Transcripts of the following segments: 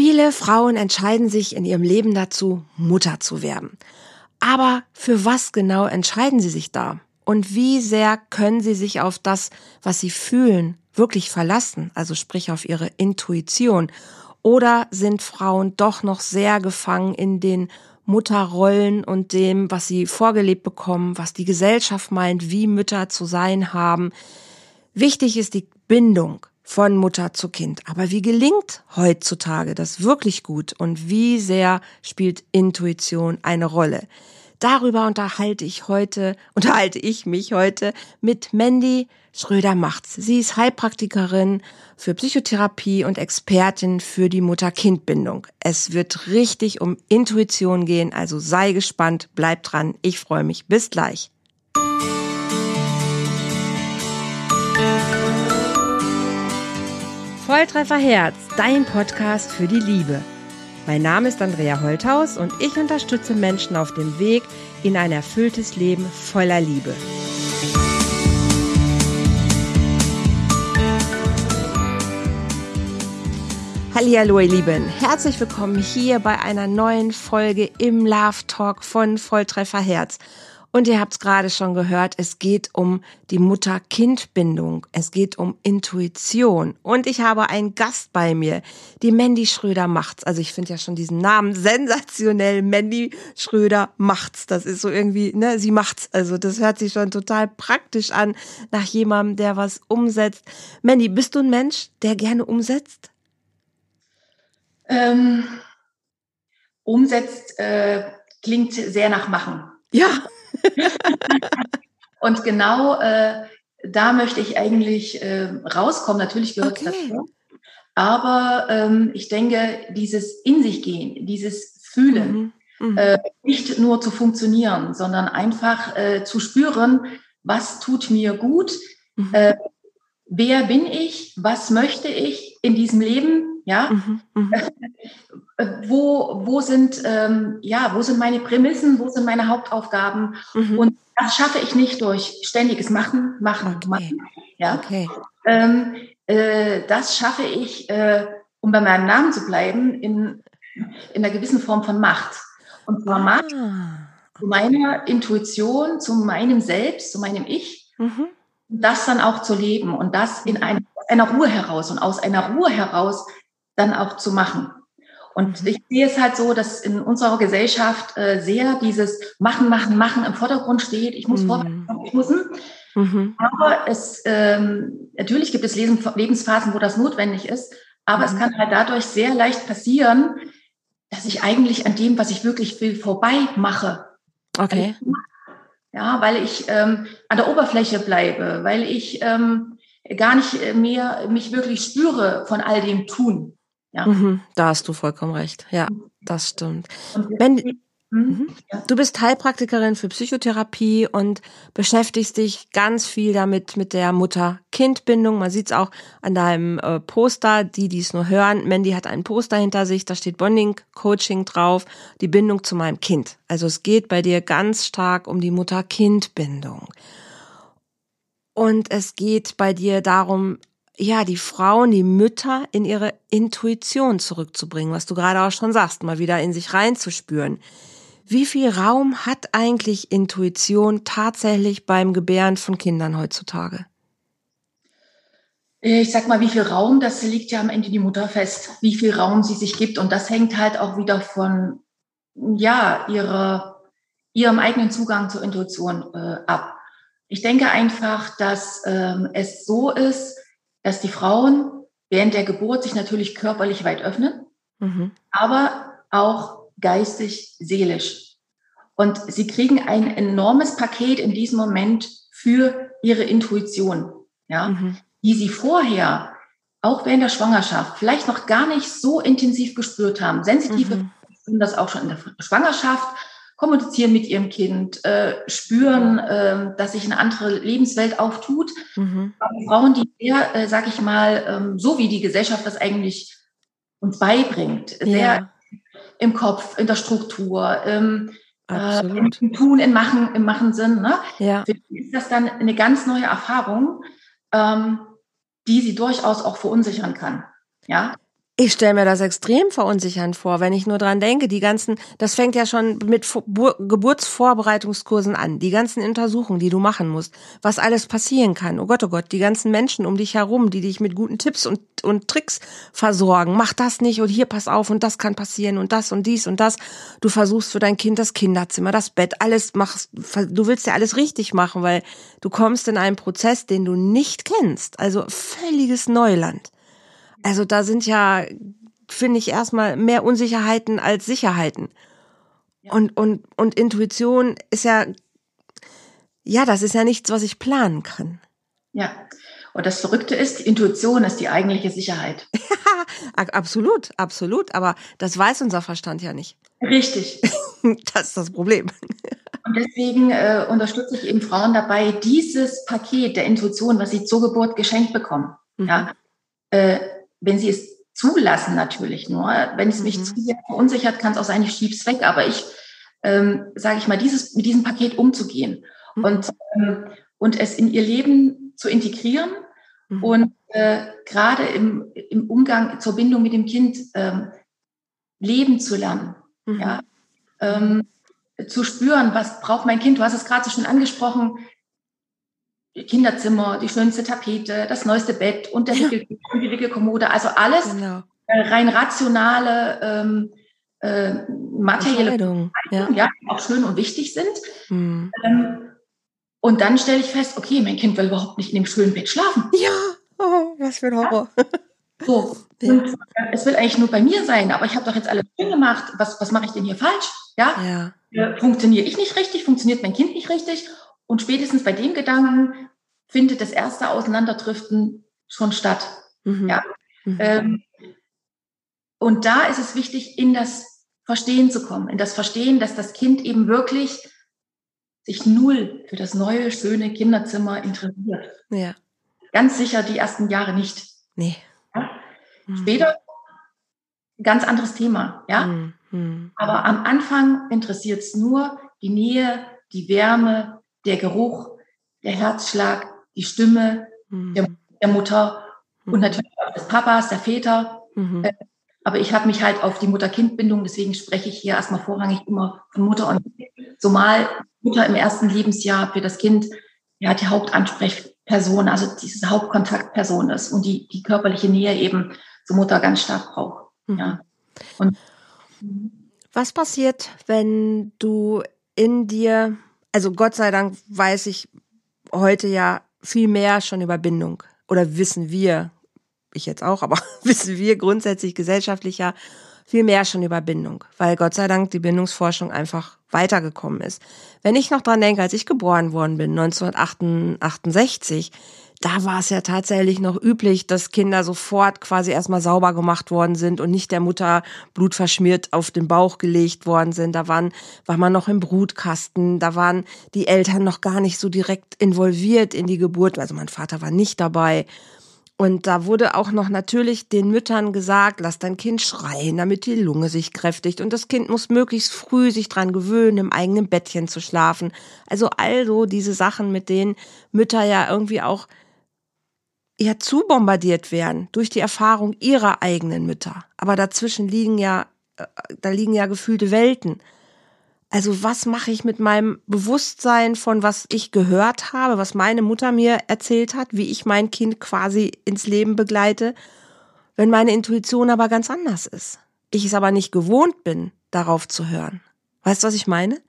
Viele Frauen entscheiden sich in ihrem Leben dazu, Mutter zu werden. Aber für was genau entscheiden sie sich da? Und wie sehr können sie sich auf das, was sie fühlen, wirklich verlassen, also sprich auf ihre Intuition? Oder sind Frauen doch noch sehr gefangen in den Mutterrollen und dem, was sie vorgelebt bekommen, was die Gesellschaft meint, wie Mütter zu sein haben? Wichtig ist die Bindung von Mutter zu Kind. Aber wie gelingt heutzutage das wirklich gut und wie sehr spielt Intuition eine Rolle? Darüber unterhalte ich heute, unterhalte ich mich heute mit Mandy Schröder-Macht's. Sie ist Heilpraktikerin für Psychotherapie und Expertin für die Mutter-Kind-Bindung. Es wird richtig um Intuition gehen, also sei gespannt, bleib dran. Ich freue mich. Bis gleich. Volltreffer Herz, dein Podcast für die Liebe. Mein Name ist Andrea Holthaus und ich unterstütze Menschen auf dem Weg in ein erfülltes Leben voller Liebe. Hallo ihr Lieben, herzlich willkommen hier bei einer neuen Folge im Love Talk von Volltreffer Herz. Und ihr habt es gerade schon gehört, es geht um die Mutter-Kind-Bindung. Es geht um Intuition. Und ich habe einen Gast bei mir, die Mandy Schröder macht's. Also ich finde ja schon diesen Namen sensationell. Mandy Schröder macht's. Das ist so irgendwie, ne, sie macht's. Also das hört sich schon total praktisch an nach jemandem, der was umsetzt. Mandy, bist du ein Mensch, der gerne umsetzt? Ähm, umsetzt äh, klingt sehr nach Machen. Ja. und genau äh, da möchte ich eigentlich äh, rauskommen. Natürlich gehört es okay. dazu. Aber ähm, ich denke, dieses in sich gehen, dieses Fühlen, mhm. Mhm. Äh, nicht nur zu funktionieren, sondern einfach äh, zu spüren, was tut mir gut, mhm. äh, wer bin ich, was möchte ich in diesem Leben, ja, mhm. mhm. wo, wo sind, ähm, ja, wo sind meine Prämissen, wo sind meine Hauptaufgaben? Mhm. Und das schaffe ich nicht durch ständiges Machen, Machen, okay. Machen. Ja? Okay. Ähm, äh, das schaffe ich, äh, um bei meinem Namen zu bleiben, in, in einer gewissen Form von Macht. Und zwar ah. Macht zu meiner Intuition, zu meinem Selbst, zu meinem Ich. Mhm. Das dann auch zu leben und das in einer, einer Ruhe heraus und aus einer Ruhe heraus dann auch zu machen. Und ich sehe es halt so, dass in unserer Gesellschaft äh, sehr dieses Machen, Machen, Machen im Vordergrund steht. Ich muss mhm. vorwärts, ich muss. Mhm. Aber es ähm, natürlich gibt es Lebensphasen, wo das notwendig ist. Aber mhm. es kann halt dadurch sehr leicht passieren, dass ich eigentlich an dem, was ich wirklich will, vorbei mache. Okay. Ja, weil ich ähm, an der Oberfläche bleibe, weil ich ähm, gar nicht mehr mich wirklich spüre von all dem Tun. Ja. Mhm, da hast du vollkommen recht. Ja, das stimmt. Wenn, hm? mhm. Du bist Heilpraktikerin für Psychotherapie und beschäftigst dich ganz viel damit mit der Mutter-Kind-Bindung. Man sieht es auch an deinem äh, Poster, die dies nur hören. Mandy hat ein Poster hinter sich, da steht Bonding Coaching drauf, die Bindung zu meinem Kind. Also es geht bei dir ganz stark um die Mutter-Kind-Bindung. Und es geht bei dir darum, ja, die Frauen, die Mütter in ihre Intuition zurückzubringen, was du gerade auch schon sagst, mal wieder in sich reinzuspüren. Wie viel Raum hat eigentlich Intuition tatsächlich beim Gebären von Kindern heutzutage? Ich sag mal, wie viel Raum, das liegt ja am Ende die Mutter fest, wie viel Raum sie sich gibt. Und das hängt halt auch wieder von, ja, ihrer, ihrem eigenen Zugang zur Intuition äh, ab. Ich denke einfach, dass ähm, es so ist, dass die Frauen während der Geburt sich natürlich körperlich weit öffnen, mhm. aber auch geistig, seelisch. Und sie kriegen ein enormes Paket in diesem Moment für ihre Intuition, ja, mhm. die sie vorher auch während der Schwangerschaft vielleicht noch gar nicht so intensiv gespürt haben. Sensitive mhm. spüren das auch schon in der Schwangerschaft, kommunizieren mit ihrem Kind, äh, spüren, äh, dass sich eine andere Lebenswelt auftut. Mhm. Frauen, die sehr, äh, sag ich mal, ähm, so wie die Gesellschaft das eigentlich uns beibringt, sehr ja. im Kopf, in der Struktur, ähm, äh, im Tun, im Machen, im Machen sind. Ne? Ja. Für die ist das dann eine ganz neue Erfahrung, ähm, die sie durchaus auch verunsichern kann. Ja. Ich stelle mir das extrem verunsichernd vor, wenn ich nur dran denke, die ganzen, das fängt ja schon mit Geburtsvorbereitungskursen an, die ganzen Untersuchungen, die du machen musst, was alles passieren kann. Oh Gott, oh Gott, die ganzen Menschen um dich herum, die dich mit guten Tipps und, und Tricks versorgen. Mach das nicht und hier pass auf und das kann passieren und das und dies und das. Du versuchst für dein Kind das Kinderzimmer, das Bett, alles machst, du willst ja alles richtig machen, weil du kommst in einen Prozess, den du nicht kennst. Also völliges Neuland. Also da sind ja, finde ich, erstmal mehr Unsicherheiten als Sicherheiten. Ja. Und, und, und Intuition ist ja, ja, das ist ja nichts, was ich planen kann. Ja. Und das Verrückte ist, Intuition ist die eigentliche Sicherheit. Ja, absolut, absolut. Aber das weiß unser Verstand ja nicht. Richtig. Das ist das Problem. Und deswegen äh, unterstütze ich eben Frauen dabei, dieses Paket der Intuition, was sie zur Geburt geschenkt bekommen, mhm. ja, äh, wenn sie es zulassen natürlich nur. Wenn es mich mhm. zu sehr verunsichert, kann es auch sein, ich schieb's weg. Aber ich, ähm, sage ich mal, dieses, mit diesem Paket umzugehen mhm. und, ähm, und es in ihr Leben zu integrieren mhm. und äh, gerade im, im Umgang zur Bindung mit dem Kind ähm, leben zu lernen. Mhm. Ja? Ähm, zu spüren, was braucht mein Kind. Du hast es gerade so schön angesprochen. Kinderzimmer, die schönste Tapete, das neueste Bett und der ja. Wickel, die Wickelkommode, also alles genau. Äh, rein rationale, ähm, äh, materielle ja. ja. auch schön und wichtig sind. Mhm. Ähm, und dann stelle ich fest, okay, mein Kind will überhaupt nicht in dem schönen Bett schlafen. Ja, oh, was für ein Horror. Ja. So. Und es will eigentlich nur bei mir sein, aber ich habe doch jetzt alles schön gemacht. Was, was mache ich denn hier falsch? Ja. ja. Äh, funktioniere ich nicht richtig? Funktioniert mein Kind nicht richtig? Und spätestens bei dem Gedanken findet das erste Auseinanderdriften schon statt. Mhm. Ja. Mhm. Ähm, und da ist es wichtig, in das Verstehen zu kommen, in das Verstehen, dass das Kind eben wirklich sich null für das neue, schöne Kinderzimmer interessiert. Ja. Ganz sicher die ersten Jahre nicht. Nee. Ja? Mhm. Später ganz anderes Thema, ja. Mhm. Aber am Anfang interessiert es nur die Nähe, die Wärme, der Geruch, der Herzschlag, die Stimme mhm. der, der, Mutter mhm. und natürlich auch des Papas, der Väter. Mhm. Äh, aber ich habe mich halt auf die Mutter-Kind-Bindung, deswegen spreche ich hier erstmal vorrangig immer von Mutter und Kind. Zumal Mutter im ersten Lebensjahr für das Kind ja die Hauptansprechperson, also diese Hauptkontaktperson ist und die, die körperliche Nähe eben zur Mutter ganz stark braucht. Mhm. Ja. Und, Was passiert, wenn du in dir, also Gott sei Dank weiß ich heute ja viel mehr schon über Bindung oder wissen wir, ich jetzt auch, aber wissen wir grundsätzlich gesellschaftlicher viel mehr schon über Bindung, weil Gott sei Dank die Bindungsforschung einfach weitergekommen ist. Wenn ich noch dran denke, als ich geboren worden bin, 1968, da war es ja tatsächlich noch üblich, dass Kinder sofort quasi erstmal sauber gemacht worden sind und nicht der Mutter blutverschmiert auf den Bauch gelegt worden sind. Da waren, war man noch im Brutkasten, da waren die Eltern noch gar nicht so direkt involviert in die Geburt. Also mein Vater war nicht dabei. Und da wurde auch noch natürlich den Müttern gesagt, lass dein Kind schreien, damit die Lunge sich kräftigt. Und das Kind muss möglichst früh sich dran gewöhnen, im eigenen Bettchen zu schlafen. Also also diese Sachen, mit denen Mütter ja irgendwie auch ja zu bombardiert werden durch die Erfahrung ihrer eigenen Mütter. Aber dazwischen liegen ja, äh, da liegen ja gefühlte Welten. Also was mache ich mit meinem Bewusstsein von was ich gehört habe, was meine Mutter mir erzählt hat, wie ich mein Kind quasi ins Leben begleite, wenn meine Intuition aber ganz anders ist. Ich es aber nicht gewohnt bin, darauf zu hören. Weißt du, was ich meine?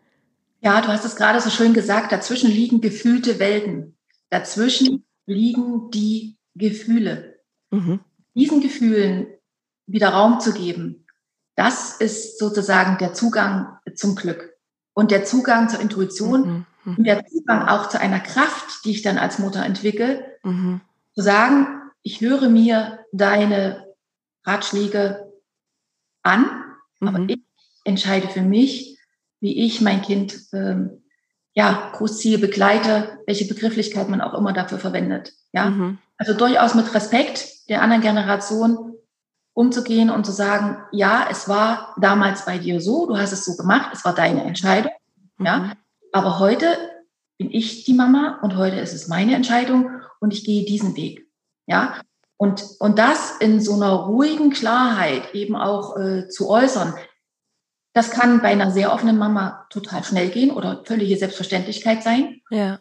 Ja, du hast es gerade so schön gesagt, dazwischen liegen gefühlte Welten. Dazwischen liegen die Gefühle. Mhm. Diesen Gefühlen wieder Raum zu geben, das ist sozusagen der Zugang zum Glück und der Zugang zur Intuition mhm. Mhm. und der Zugang auch zu einer Kraft, die ich dann als Mutter entwickle, mhm. zu sagen, ich höre mir deine Ratschläge an, aber mhm. ich entscheide für mich, wie ich mein Kind ähm, ja, großziehe, begleite, welche Begrifflichkeit man auch immer dafür verwendet. Ja, mhm. Also durchaus mit Respekt der anderen Generation umzugehen und zu sagen, ja, es war damals bei dir so, du hast es so gemacht, es war deine Entscheidung. Mhm. Ja, aber heute bin ich die Mama und heute ist es meine Entscheidung und ich gehe diesen Weg. Ja, Und, und das in so einer ruhigen Klarheit eben auch äh, zu äußern, das kann bei einer sehr offenen Mama total schnell gehen oder völlige Selbstverständlichkeit sein. Ja.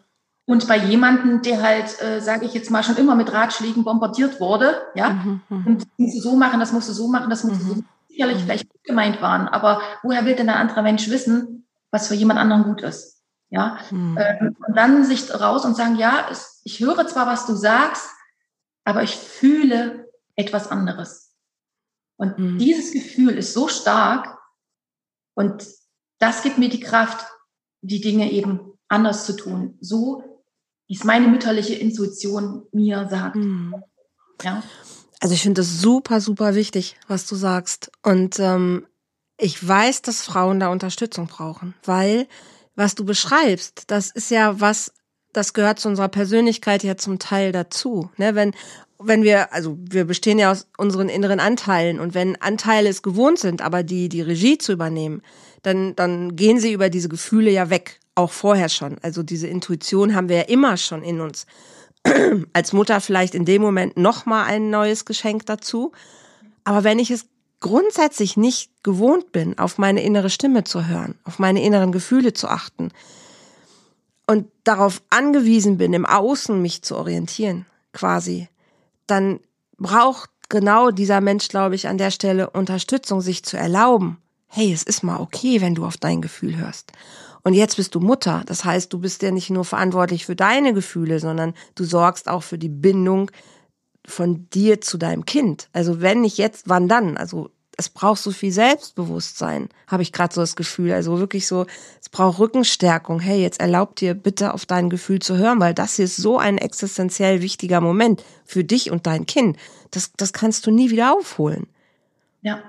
Und bei jemandem, der halt, äh, sage ich jetzt mal, schon immer mit Ratschlägen bombardiert wurde, ja, mhm, mhm. und das musst du so machen, das musst du so machen, das musst du so mhm. sicherlich mhm. vielleicht gut gemeint waren, aber woher will denn ein anderer Mensch wissen, was für jemand anderen gut ist? Ja, ähm, und dann sich raus und sagen, ja, es, ich höre zwar, was du sagst, aber ich fühle etwas anderes. Und mhm. dieses Gefühl ist so stark und das gibt mir die Kraft, die Dinge eben anders zu tun. So wie es meine mütterliche Intuition mir sagt. Mhm. Ja. Also ich finde das super, super wichtig, was du sagst. Und ähm, ich weiß, dass Frauen da Unterstützung brauchen, weil was du beschreibst, das ist ja was, das gehört zu unserer Persönlichkeit ja zum Teil dazu. Ne? Wenn, wenn wir, also wir bestehen ja aus unseren inneren Anteilen und wenn Anteile es gewohnt sind, aber die die Regie zu übernehmen, dann, dann gehen sie über diese Gefühle ja weg auch vorher schon. Also diese Intuition haben wir ja immer schon in uns. Als Mutter vielleicht in dem Moment noch mal ein neues Geschenk dazu. Aber wenn ich es grundsätzlich nicht gewohnt bin, auf meine innere Stimme zu hören, auf meine inneren Gefühle zu achten und darauf angewiesen bin, im Außen mich zu orientieren, quasi, dann braucht genau dieser Mensch, glaube ich, an der Stelle Unterstützung, sich zu erlauben. Hey, es ist mal okay, wenn du auf dein Gefühl hörst. Und jetzt bist du Mutter. Das heißt, du bist ja nicht nur verantwortlich für deine Gefühle, sondern du sorgst auch für die Bindung von dir zu deinem Kind. Also wenn nicht jetzt, wann dann? Also es braucht so viel Selbstbewusstsein, habe ich gerade so das Gefühl. Also wirklich so, es braucht Rückenstärkung. Hey, jetzt erlaub dir bitte auf dein Gefühl zu hören, weil das hier ist so ein existenziell wichtiger Moment für dich und dein Kind. Das, das kannst du nie wieder aufholen. Ja,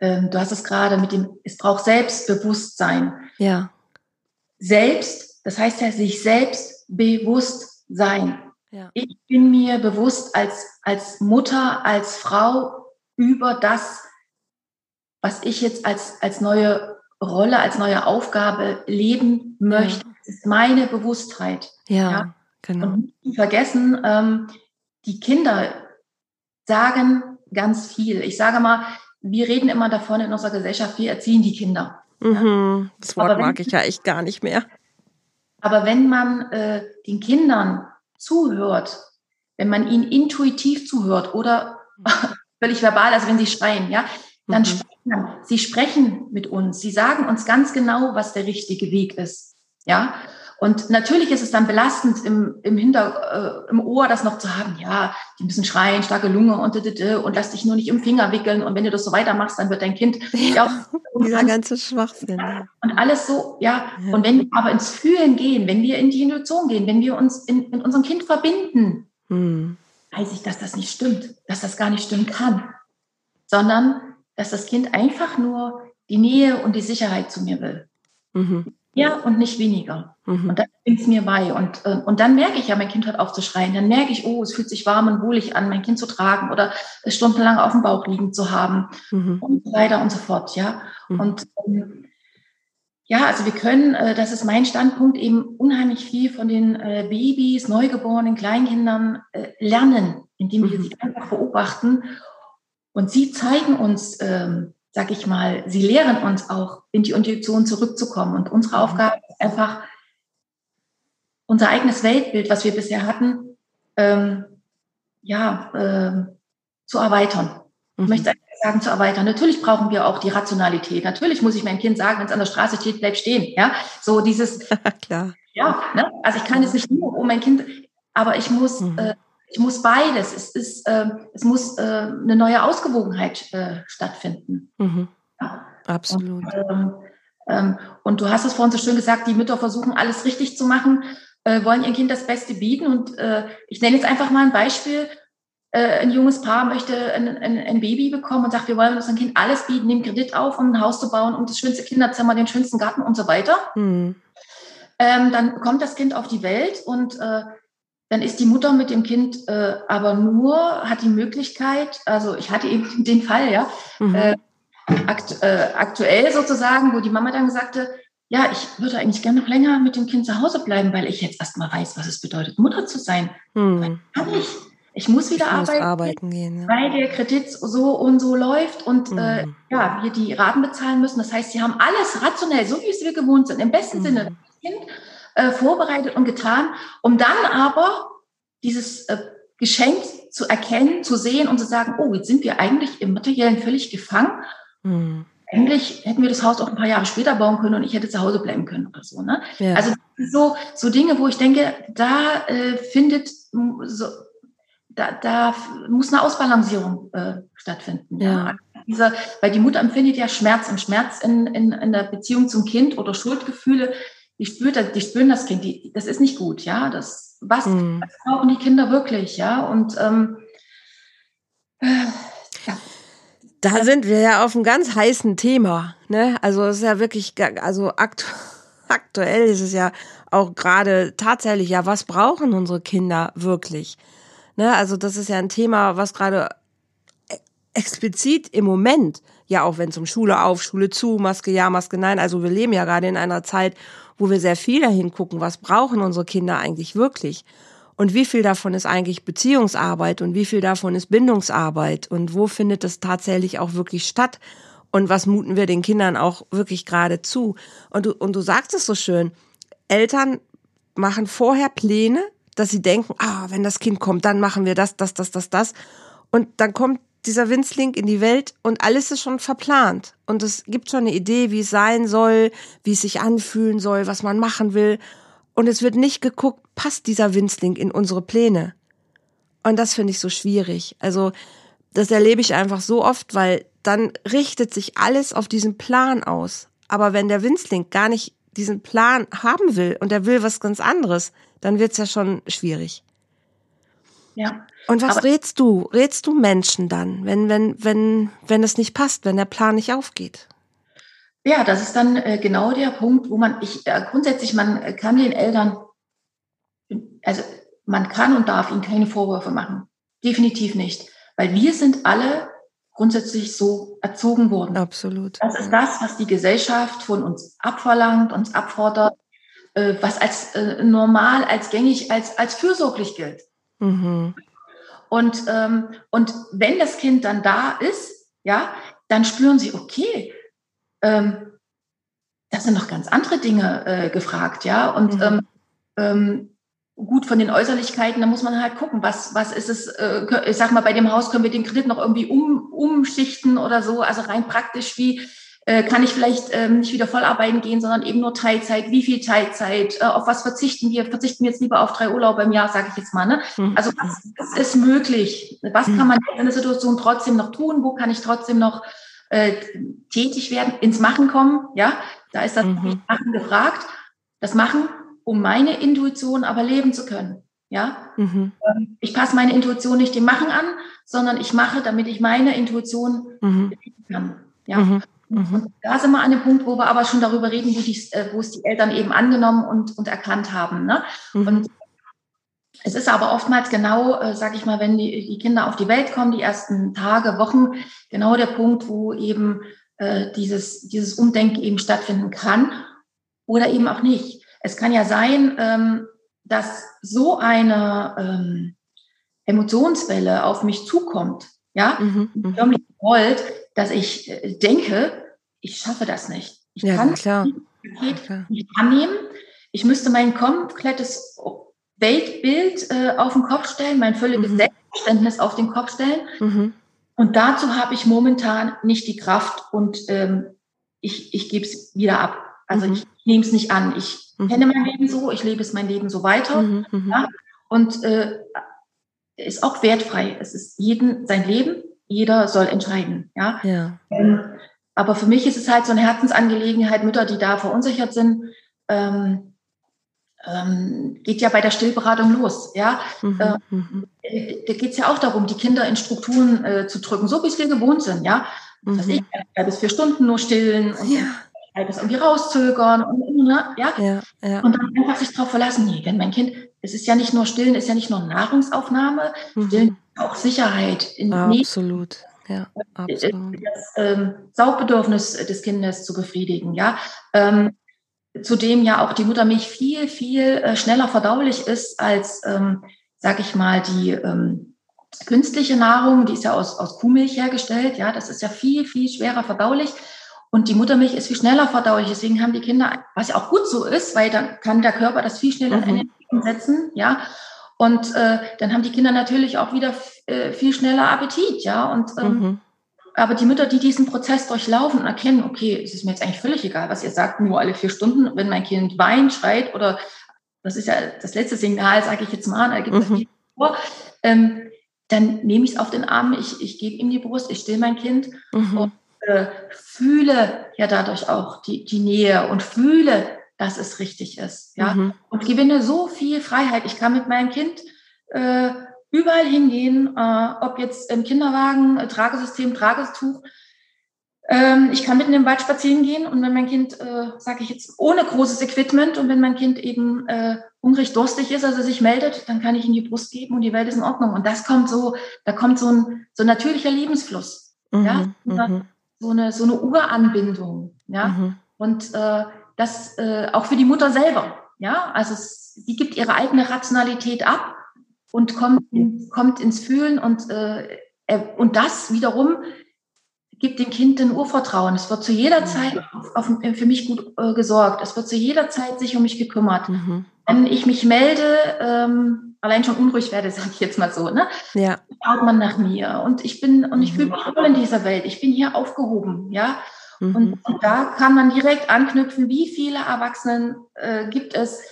ähm, du hast es gerade mit dem, es braucht Selbstbewusstsein. Ja selbst, das heißt ja sich selbst bewusst sein. Ja. Ich bin mir bewusst als, als Mutter, als Frau über das, was ich jetzt als, als neue Rolle, als neue Aufgabe leben möchte. Ja. Das ist meine Bewusstheit. Ja, ja. genau. Und nicht vergessen, ähm, die Kinder sagen ganz viel. Ich sage mal, wir reden immer davon in unserer Gesellschaft, wir erziehen die Kinder. Mhm, das Wort wenn, mag ich ja echt gar nicht mehr. Aber wenn man äh, den Kindern zuhört, wenn man ihnen intuitiv zuhört oder völlig verbal, also wenn sie schreien, ja, dann mhm. sprechen sie sprechen mit uns, sie sagen uns ganz genau, was der richtige Weg ist, ja. Und natürlich ist es dann belastend im, im Hinter, äh, im Ohr, das noch zu haben. Ja, die müssen schreien, starke Lunge und und lass dich nur nicht im Finger wickeln. Und wenn du das so weitermachst, dann wird dein Kind ja, auch dieser ganze Schwachsinn. Ja. Und alles so, ja. ja. Und wenn wir aber ins Fühlen gehen, wenn wir in die Intuition gehen, wenn wir uns in, in unserem Kind verbinden, hm. weiß ich, dass das nicht stimmt, dass das gar nicht stimmen kann, sondern dass das Kind einfach nur die Nähe und die Sicherheit zu mir will. Mhm. Ja, und nicht weniger. Mhm. Und das bringt es mir bei. Und, äh, und dann merke ich ja, mein Kind hört auf zu schreien. Dann merke ich, oh, es fühlt sich warm und wohlig an, mein Kind zu tragen oder es stundenlang auf dem Bauch liegen zu haben mhm. und so weiter und so fort. Ja. Mhm. Und ähm, ja, also wir können, äh, das ist mein Standpunkt, eben unheimlich viel von den äh, Babys, Neugeborenen, Kleinkindern äh, lernen, indem wir mhm. sie einfach beobachten. Und sie zeigen uns, ähm, sag ich mal, sie lehren uns auch, in die Intuition zurückzukommen. Und unsere mhm. Aufgabe ist einfach, unser eigenes Weltbild, was wir bisher hatten, ähm, ja, äh, zu erweitern. Ich mhm. möchte sagen, zu erweitern. Natürlich brauchen wir auch die Rationalität. Natürlich muss ich meinem Kind sagen, wenn es an der Straße steht, bleib stehen. Ja, so dieses. Klar. Ja, ne? also ich kann jetzt nicht nur um mein Kind, aber ich muss mhm. äh, ich muss beides. Es ist, äh, es muss äh, eine neue Ausgewogenheit äh, stattfinden. Mhm. Ja. Absolut. Und, ähm, ähm, und, du hast es vorhin so schön gesagt, die Mütter versuchen alles richtig zu machen, äh, wollen ihrem Kind das Beste bieten. Und äh, ich nenne jetzt einfach mal ein Beispiel. Äh, ein junges Paar möchte ein, ein, ein, Baby bekommen und sagt, wir wollen unserem Kind alles bieten, nehmen Kredit auf, um ein Haus zu bauen, um das schönste Kinderzimmer, den schönsten Garten und so weiter. Mhm. Ähm, dann kommt das Kind auf die Welt und äh, dann ist die Mutter mit dem Kind äh, aber nur, hat die Möglichkeit, also ich hatte eben den Fall, ja, mhm. äh, akt, äh, aktuell sozusagen, wo die Mama dann sagte, ja, ich würde eigentlich gerne noch länger mit dem Kind zu Hause bleiben, weil ich jetzt erstmal weiß, was es bedeutet, Mutter zu sein. Mhm. Kann ich. Ich muss wieder ich muss arbeiten, arbeiten gehen, ja. weil der Kredit so und so läuft und mhm. äh, ja, wir die Raten bezahlen müssen. Das heißt, sie haben alles rationell, so wie es wir gewohnt sind, im besten mhm. Sinne das Kind äh, vorbereitet und getan, um dann aber dieses äh, Geschenk zu erkennen, zu sehen und zu sagen, oh, jetzt sind wir eigentlich im Materiellen völlig gefangen. Mhm. Eigentlich hätten wir das Haus auch ein paar Jahre später bauen können und ich hätte zu Hause bleiben können oder so. Ne? Ja. Also so, so Dinge, wo ich denke, da äh, findet so, da, da muss eine Ausbalancierung äh, stattfinden. Ja. ja. Dieser, weil die Mutter empfindet ja Schmerz und Schmerz in, in, in der Beziehung zum Kind oder Schuldgefühle. Die, spürt, die spüren das Kind. Die, das ist nicht gut, ja. Das, was, mhm. was brauchen die Kinder wirklich, ja? Und ähm, äh, ja. Da sind wir ja auf einem ganz heißen Thema. Ne? Also es ist ja wirklich, also aktu aktuell ist es ja auch gerade tatsächlich, ja, was brauchen unsere Kinder wirklich? Ne? Also das ist ja ein Thema, was gerade e-, explizit im Moment, ja auch wenn es um Schule auf, Schule zu, Maske ja, Maske nein, also wir leben ja gerade in einer Zeit, wo wir sehr viel dahin gucken, was brauchen unsere Kinder eigentlich wirklich? Und wie viel davon ist eigentlich Beziehungsarbeit und wie viel davon ist Bindungsarbeit und wo findet das tatsächlich auch wirklich statt? Und was muten wir den Kindern auch wirklich gerade zu? Und du, und du sagst es so schön, Eltern machen vorher Pläne, dass sie denken, ah, wenn das Kind kommt, dann machen wir das, das, das, das, das. Und dann kommt dieser Winzling in die Welt und alles ist schon verplant. Und es gibt schon eine Idee, wie es sein soll, wie es sich anfühlen soll, was man machen will. Und es wird nicht geguckt, passt dieser Winzling in unsere Pläne? Und das finde ich so schwierig. Also, das erlebe ich einfach so oft, weil dann richtet sich alles auf diesen Plan aus. Aber wenn der Winzling gar nicht diesen Plan haben will und er will was ganz anderes, dann wird's ja schon schwierig. Ja. Und was rätst du? Rätst du Menschen dann, wenn, wenn, wenn, wenn es nicht passt, wenn der Plan nicht aufgeht? Ja, das ist dann äh, genau der Punkt, wo man, ich äh, grundsätzlich, man kann den Eltern, also man kann und darf ihnen keine Vorwürfe machen. Definitiv nicht. Weil wir sind alle grundsätzlich so erzogen worden. Absolut. Das ist das, was die Gesellschaft von uns abverlangt, uns abfordert, äh, was als äh, normal, als gängig, als, als fürsorglich gilt. Mhm. Und, ähm, und wenn das Kind dann da ist, ja, dann spüren sie, okay, ähm, da sind noch ganz andere Dinge äh, gefragt, ja. Und mhm. ähm, ähm, gut von den Äußerlichkeiten, da muss man halt gucken, was, was ist es, äh, ich sag mal, bei dem Haus können wir den Kredit noch irgendwie um, umschichten oder so, also rein praktisch, wie äh, kann ich vielleicht ähm, nicht wieder vollarbeiten gehen, sondern eben nur Teilzeit, wie viel Teilzeit, äh, auf was verzichten wir, verzichten wir jetzt lieber auf drei Urlaube im Jahr, sage ich jetzt mal, ne? Mhm. Also was, was ist möglich? Was kann man in der Situation trotzdem noch tun? Wo kann ich trotzdem noch äh, tätig werden, ins Machen kommen, ja, da ist das mhm. Machen gefragt. Das Machen, um meine Intuition aber leben zu können. Ja, mhm. Ähm, ich passe meine Intuition nicht dem Machen an, sondern ich mache, damit ich meine Intuition mhm. kann. Ja. Mhm. Mhm. Und da sind wir an dem Punkt, wo wir aber schon darüber reden, wo, die, äh, wo es die Eltern eben angenommen und, und erkannt haben. Ne? Mhm. Und es ist aber oftmals genau, äh, sage ich mal, wenn die, die Kinder auf die Welt kommen, die ersten Tage, Wochen, genau der Punkt, wo eben äh, dieses, dieses Umdenken eben stattfinden kann oder eben auch nicht. Es kann ja sein, ähm, dass so eine ähm, Emotionswelle auf mich zukommt, ja, mhm, mhm. förmlich rollt, dass ich äh, denke, ich schaffe das nicht. Ich ja, kann klar. Paket nicht annehmen. Ich müsste mein komplettes Weltbild äh, auf den Kopf stellen, mein völliges mhm. Selbstverständnis auf den Kopf stellen. Mhm. Und dazu habe ich momentan nicht die Kraft und ähm, ich, ich gebe es wieder ab. Also mhm. ich nehme es nicht an. Ich mhm. kenne mein Leben so, ich lebe es mein Leben so weiter. Mhm. Mhm. Ja? Und äh, ist auch wertfrei. Es ist jeden sein Leben, jeder soll entscheiden. Ja. ja. Ähm, aber für mich ist es halt so eine Herzensangelegenheit, Mütter, die da verunsichert sind, ähm, ähm, geht ja bei der Stillberatung los. Ja, mhm, äh, da geht es ja auch darum, die Kinder in Strukturen äh, zu drücken, so wie es wir gewohnt sind. Ja, mhm. was ich, drei bis vier Stunden nur stillen und ja. das irgendwie rauszögern und ne? ja? Ja, ja. und dann einfach sich darauf verlassen. Nee, wenn mein Kind, es ist ja nicht nur Stillen, ist ja nicht nur Nahrungsaufnahme, mhm. Stillen auch Sicherheit. In, absolut. Ja, absolut. Das ähm, Saugbedürfnis des Kindes zu befriedigen, ja. Ähm, zudem ja auch die Muttermilch viel, viel äh, schneller verdaulich ist als, ähm, sag ich mal, die ähm, künstliche Nahrung, die ist ja aus, aus Kuhmilch hergestellt, ja, das ist ja viel, viel schwerer verdaulich. Und die Muttermilch ist viel schneller verdaulich. Deswegen haben die Kinder, was ja auch gut so ist, weil dann kann der Körper das viel schneller mhm. in Energie setzen, ja. Und äh, dann haben die Kinder natürlich auch wieder äh, viel schneller Appetit, ja. Und ähm, mhm. aber die Mütter, die diesen Prozess durchlaufen und erkennen, okay, es ist mir jetzt eigentlich völlig egal, was ihr sagt, nur alle vier Stunden, wenn mein Kind weint, schreit oder das ist ja das letzte Signal, sage ich jetzt mal, da gibt es mhm. vor, ähm, dann nehme ich es auf den Arm, ich, ich gebe ihm die Brust, ich still mein Kind mhm. und äh, fühle ja dadurch auch die, die Nähe und fühle, dass es richtig ist. Ja? Mhm. Und gewinne so viel Freiheit. Ich kann mit meinem Kind äh, überall hingehen, äh, ob jetzt im Kinderwagen, äh, Tragesystem, Tragestuch. Ähm, ich kann mitten im Wald spazieren gehen und wenn mein Kind, äh, sage ich jetzt, ohne großes Equipment und wenn mein Kind eben äh, hungrig, durstig ist, also sich meldet, dann kann ich ihm die Brust geben und die Welt ist in Ordnung. Und das kommt so, da kommt so ein, so ein natürlicher Lebensfluss. Mhm, ja? Mhm so eine, so eine Uranbindung. Ja? Mhm. Und äh, das äh, auch für die Mutter selber. Ja, also sie gibt ihre eigene Rationalität ab und kommt, kommt ins Fühlen und, äh, und das wiederum gibt dem Kind ein Urvertrauen. Es wird zu jeder Zeit auf, auf, für mich gut äh, gesorgt. Es wird zu jeder Zeit sich um mich gekümmert. Mhm. Wenn ich mich melde, ähm, allein schon unruhig werde, sage ich jetzt mal so, ne? Ja. Schaut man nach mir und ich bin und ich mhm. fühle mich wohl in dieser Welt. Ich bin hier aufgehoben, ja. Mhm. Und, und, da kann man direkt anknüpfen, wie viele Erwachsenen äh, gibt es,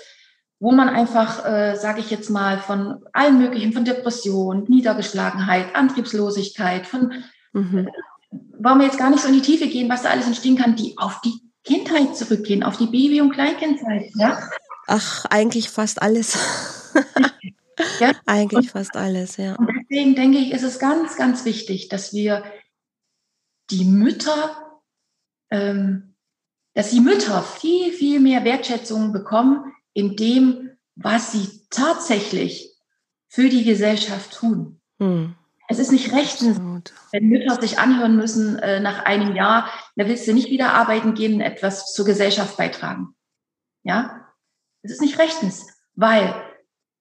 wo man einfach, äh, sage ich jetzt mal, von allen möglichen, von Depression, Niedergeschlagenheit, Antriebslosigkeit, von mhm. äh, wollen wir jetzt gar nicht so in die Tiefe gehen, was da alles entstehen kann, die auf die Kindheit zurückgehen, auf die Baby- und Kleinkindzeit, ja. Ach, eigentlich fast alles. ja? Eigentlich und, fast alles, ja. Und deswegen denke ich, ist es ganz, ganz wichtig, dass wir die Mütter, dass die Mütter viel, viel mehr Wertschätzung bekommen in dem, was sie tatsächlich für die Gesellschaft tun. Hm. Es ist nicht rechtens, wenn Mütter sich anhören müssen äh, nach einem Jahr, da willst du nicht wieder arbeiten gehen, etwas zur Gesellschaft beitragen. Ja, es ist nicht rechtens, weil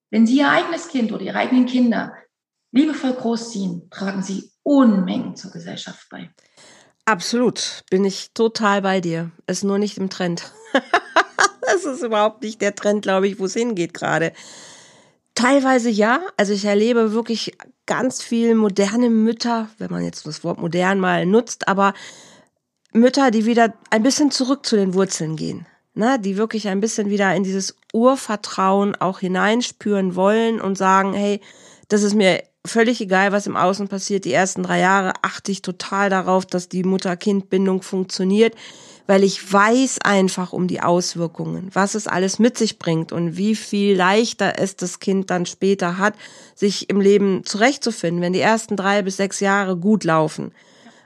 wenn Sie Ihr eigenes Kind oder Ihre eigenen Kinder liebevoll großziehen, tragen Sie Unmengen zur Gesellschaft bei. Absolut, bin ich total bei dir. Ist nur nicht im Trend. das ist überhaupt nicht der Trend, glaube ich, wo es hingeht gerade. Teilweise ja. Also ich erlebe wirklich ganz viel moderne Mütter, wenn man jetzt das Wort modern mal nutzt, aber Mütter, die wieder ein bisschen zurück zu den Wurzeln gehen ne, die wirklich ein bisschen wieder in dieses Urvertrauen auch hineinspüren wollen und sagen, hey, das ist mir völlig egal, was im Außen passiert. Die ersten drei Jahre achte ich total darauf, dass die Mutter-Kind-Bindung funktioniert, weil ich weiß einfach um die Auswirkungen, was es alles mit sich bringt und wie viel leichter es das Kind dann später hat, sich im Leben zurechtzufinden, wenn die ersten drei bis sechs Jahre gut laufen.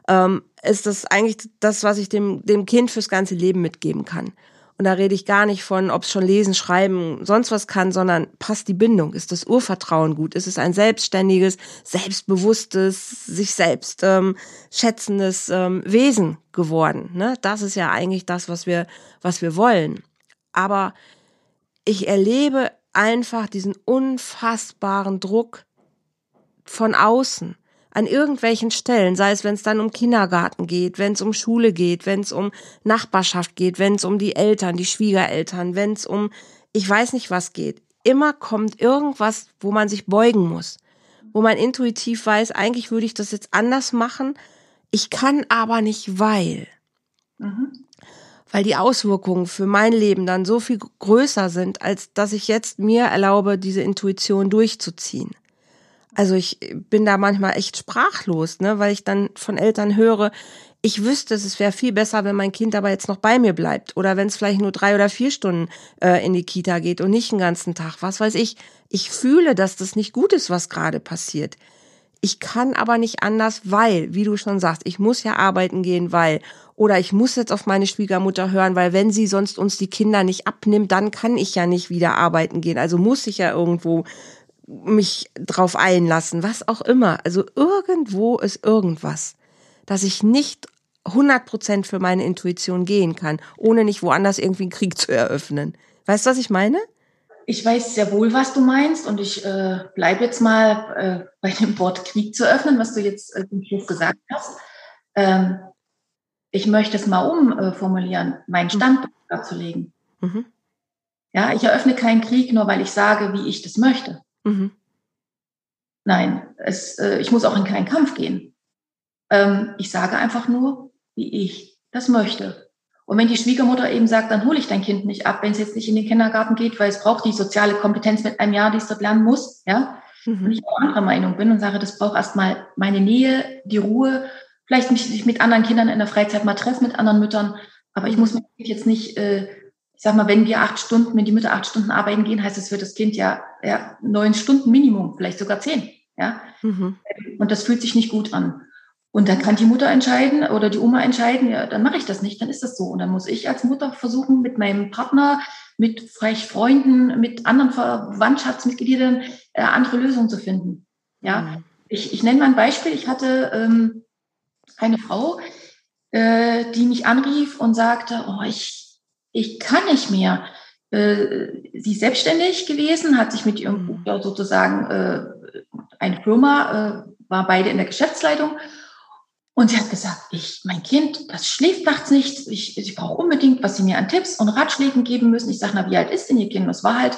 Ähm, ist das eigentlich das, was ich dem, dem Kind fürs ganze Leben mitgeben kann. Und da rede ich gar nicht von, ob es schon lesen, schreiben, sonst was kann, sondern passt die Bindung? Ist das Urvertrauen gut? Ist es ein selbstständiges, selbstbewusstes, sich selbst ähm, schätzendes ähm, Wesen geworden? Ne? Das ist ja eigentlich das, was wir, was wir wollen. Aber ich erlebe einfach diesen unfassbaren Druck von außen an irgendwelchen Stellen, sei es, wenn es dann um Kindergarten geht, wenn es um Schule geht, wenn es um Nachbarschaft geht, wenn es um die Eltern, die Schwiegereltern, wenn es um ich weiß nicht was geht. Immer kommt irgendwas, wo man sich beugen muss, wo man intuitiv weiß, eigentlich würde ich das jetzt anders machen, ich kann aber nicht, weil. Mhm. Weil die Auswirkungen für mein Leben dann so viel größer sind, als dass ich jetzt mir erlaube, diese Intuition durchzuziehen. Also ich bin da manchmal echt sprachlos, ne, weil ich dann von Eltern höre, ich wüsste, es wäre viel besser, wenn mein Kind aber jetzt noch bei mir bleibt oder wenn es vielleicht nur drei oder vier Stunden äh, in die Kita geht und nicht den ganzen Tag. Was weiß ich. Ich fühle, dass das nicht gut ist, was gerade passiert. Ich kann aber nicht anders, weil, wie du schon sagst, ich muss ja arbeiten gehen, weil oder ich muss jetzt auf meine Schwiegermutter hören, weil wenn sie sonst uns die Kinder nicht abnimmt, dann kann ich ja nicht wieder arbeiten gehen. Also muss ich ja irgendwo mich drauf einlassen, was auch immer. Also irgendwo ist irgendwas, dass ich nicht 100% für meine Intuition gehen kann, ohne nicht woanders irgendwie einen Krieg zu eröffnen. Weißt du, was ich meine? ich weiß sehr wohl, was du meinst und ich äh, bleibe jetzt mal äh, bei dem Wort Krieg zu öffnen, was du jetzt äh, gesagt hast. Ähm, ich möchte es mal umformulieren, meinen mhm. Standpunkt darzulegen. Mhm. Ja, ich eröffne keinen Krieg nur, weil ich sage, wie ich das möchte. Mhm. Nein, es, äh, ich muss auch in keinen Kampf gehen. Ähm, ich sage einfach nur, wie ich das möchte. Und wenn die Schwiegermutter eben sagt, dann hole ich dein Kind nicht ab, wenn es jetzt nicht in den Kindergarten geht, weil es braucht die soziale Kompetenz mit einem Jahr, die es dort lernen muss, ja, mhm. und ich auch anderer Meinung bin und sage, das braucht erstmal meine Nähe, die Ruhe, vielleicht mich mit anderen Kindern in der Freizeit mal treffen, mit anderen Müttern, aber ich muss mich jetzt nicht äh, ich sag mal, wenn wir acht Stunden, wenn die Mütter acht Stunden arbeiten gehen, heißt das für das Kind ja, ja neun Stunden Minimum, vielleicht sogar zehn. Ja? Mhm. Und das fühlt sich nicht gut an. Und dann kann die Mutter entscheiden oder die Oma entscheiden, ja, dann mache ich das nicht, dann ist das so. Und dann muss ich als Mutter versuchen, mit meinem Partner, mit vielleicht Freunden, mit anderen Verwandtschaftsmitgliedern äh, andere Lösungen zu finden. Ja, mhm. ich, ich nenne mal ein Beispiel. Ich hatte ähm, eine Frau, äh, die mich anrief und sagte, oh, ich, ich kann nicht mehr. Äh, sie ist selbstständig gewesen, hat sich mit ihrem mhm. Bruder sozusagen äh, eine Firma, äh, war beide in der Geschäftsleitung. Und sie hat gesagt, ich, mein Kind, das schläft nachts nicht. Ich, ich brauche unbedingt, was sie mir an Tipps und Ratschlägen geben müssen. Ich sage, na, wie alt ist denn ihr Kind? Das war halt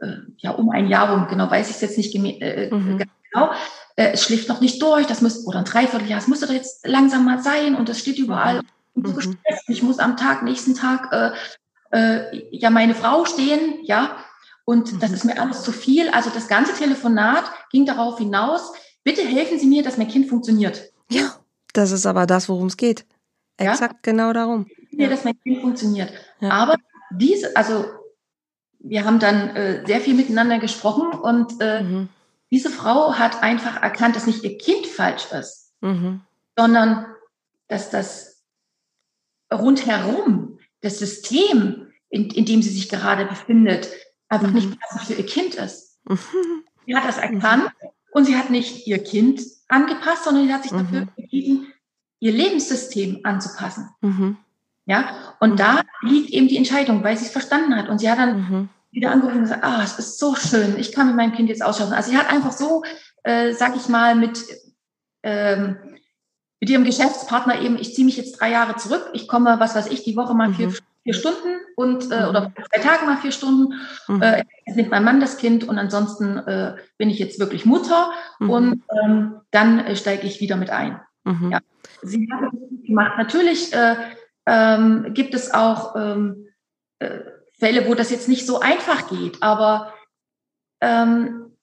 äh, ja um ein Jahr rum, genau weiß ich es jetzt nicht äh, mhm. genau. Äh, es schläft noch nicht durch, das muss, oder ein Dreivierteljahr, es müsste doch jetzt langsam mal sein und das steht überall. Mhm so mhm. Ich muss am Tag, nächsten Tag, äh, äh, ja, meine Frau stehen, ja. Und mhm. das ist mir alles zu viel. Also das ganze Telefonat ging darauf hinaus, bitte helfen Sie mir, dass mein Kind funktioniert. Ja, das ist aber das, worum es geht. Exakt ja? genau darum. Ja, dass mein Kind funktioniert. Ja. Aber diese, also wir haben dann äh, sehr viel miteinander gesprochen und äh, mhm. diese Frau hat einfach erkannt, dass nicht ihr Kind falsch ist, mhm. sondern dass das rundherum, das System, in, in dem sie sich gerade befindet, einfach mhm. nicht passend für ihr Kind ist. Mhm. Sie hat das erkannt mhm. und sie hat nicht ihr Kind angepasst, sondern sie hat sich dafür mhm. entschieden, ihr Lebenssystem anzupassen. Mhm. Ja, und da liegt eben die Entscheidung, weil sie es verstanden hat. Und sie hat dann wieder angerufen und gesagt, ah, es ist so schön, ich kann mit meinem Kind jetzt ausschauen. Also sie hat einfach so, äh, sag ich mal, mit ähm, mit ihrem Geschäftspartner eben, ich ziehe mich jetzt drei Jahre zurück, ich komme, was weiß ich, die Woche mal vier, mhm. vier Stunden und äh, oder drei Tage mal vier Stunden, mhm. äh, nimmt mein Mann das Kind und ansonsten äh, bin ich jetzt wirklich Mutter mhm. und ähm, dann äh, steige ich wieder mit ein. Mhm. Ja. Sie hat es gemacht. Natürlich äh, ähm, gibt es auch ähm, äh, Fälle, wo das jetzt nicht so einfach geht, aber ähm,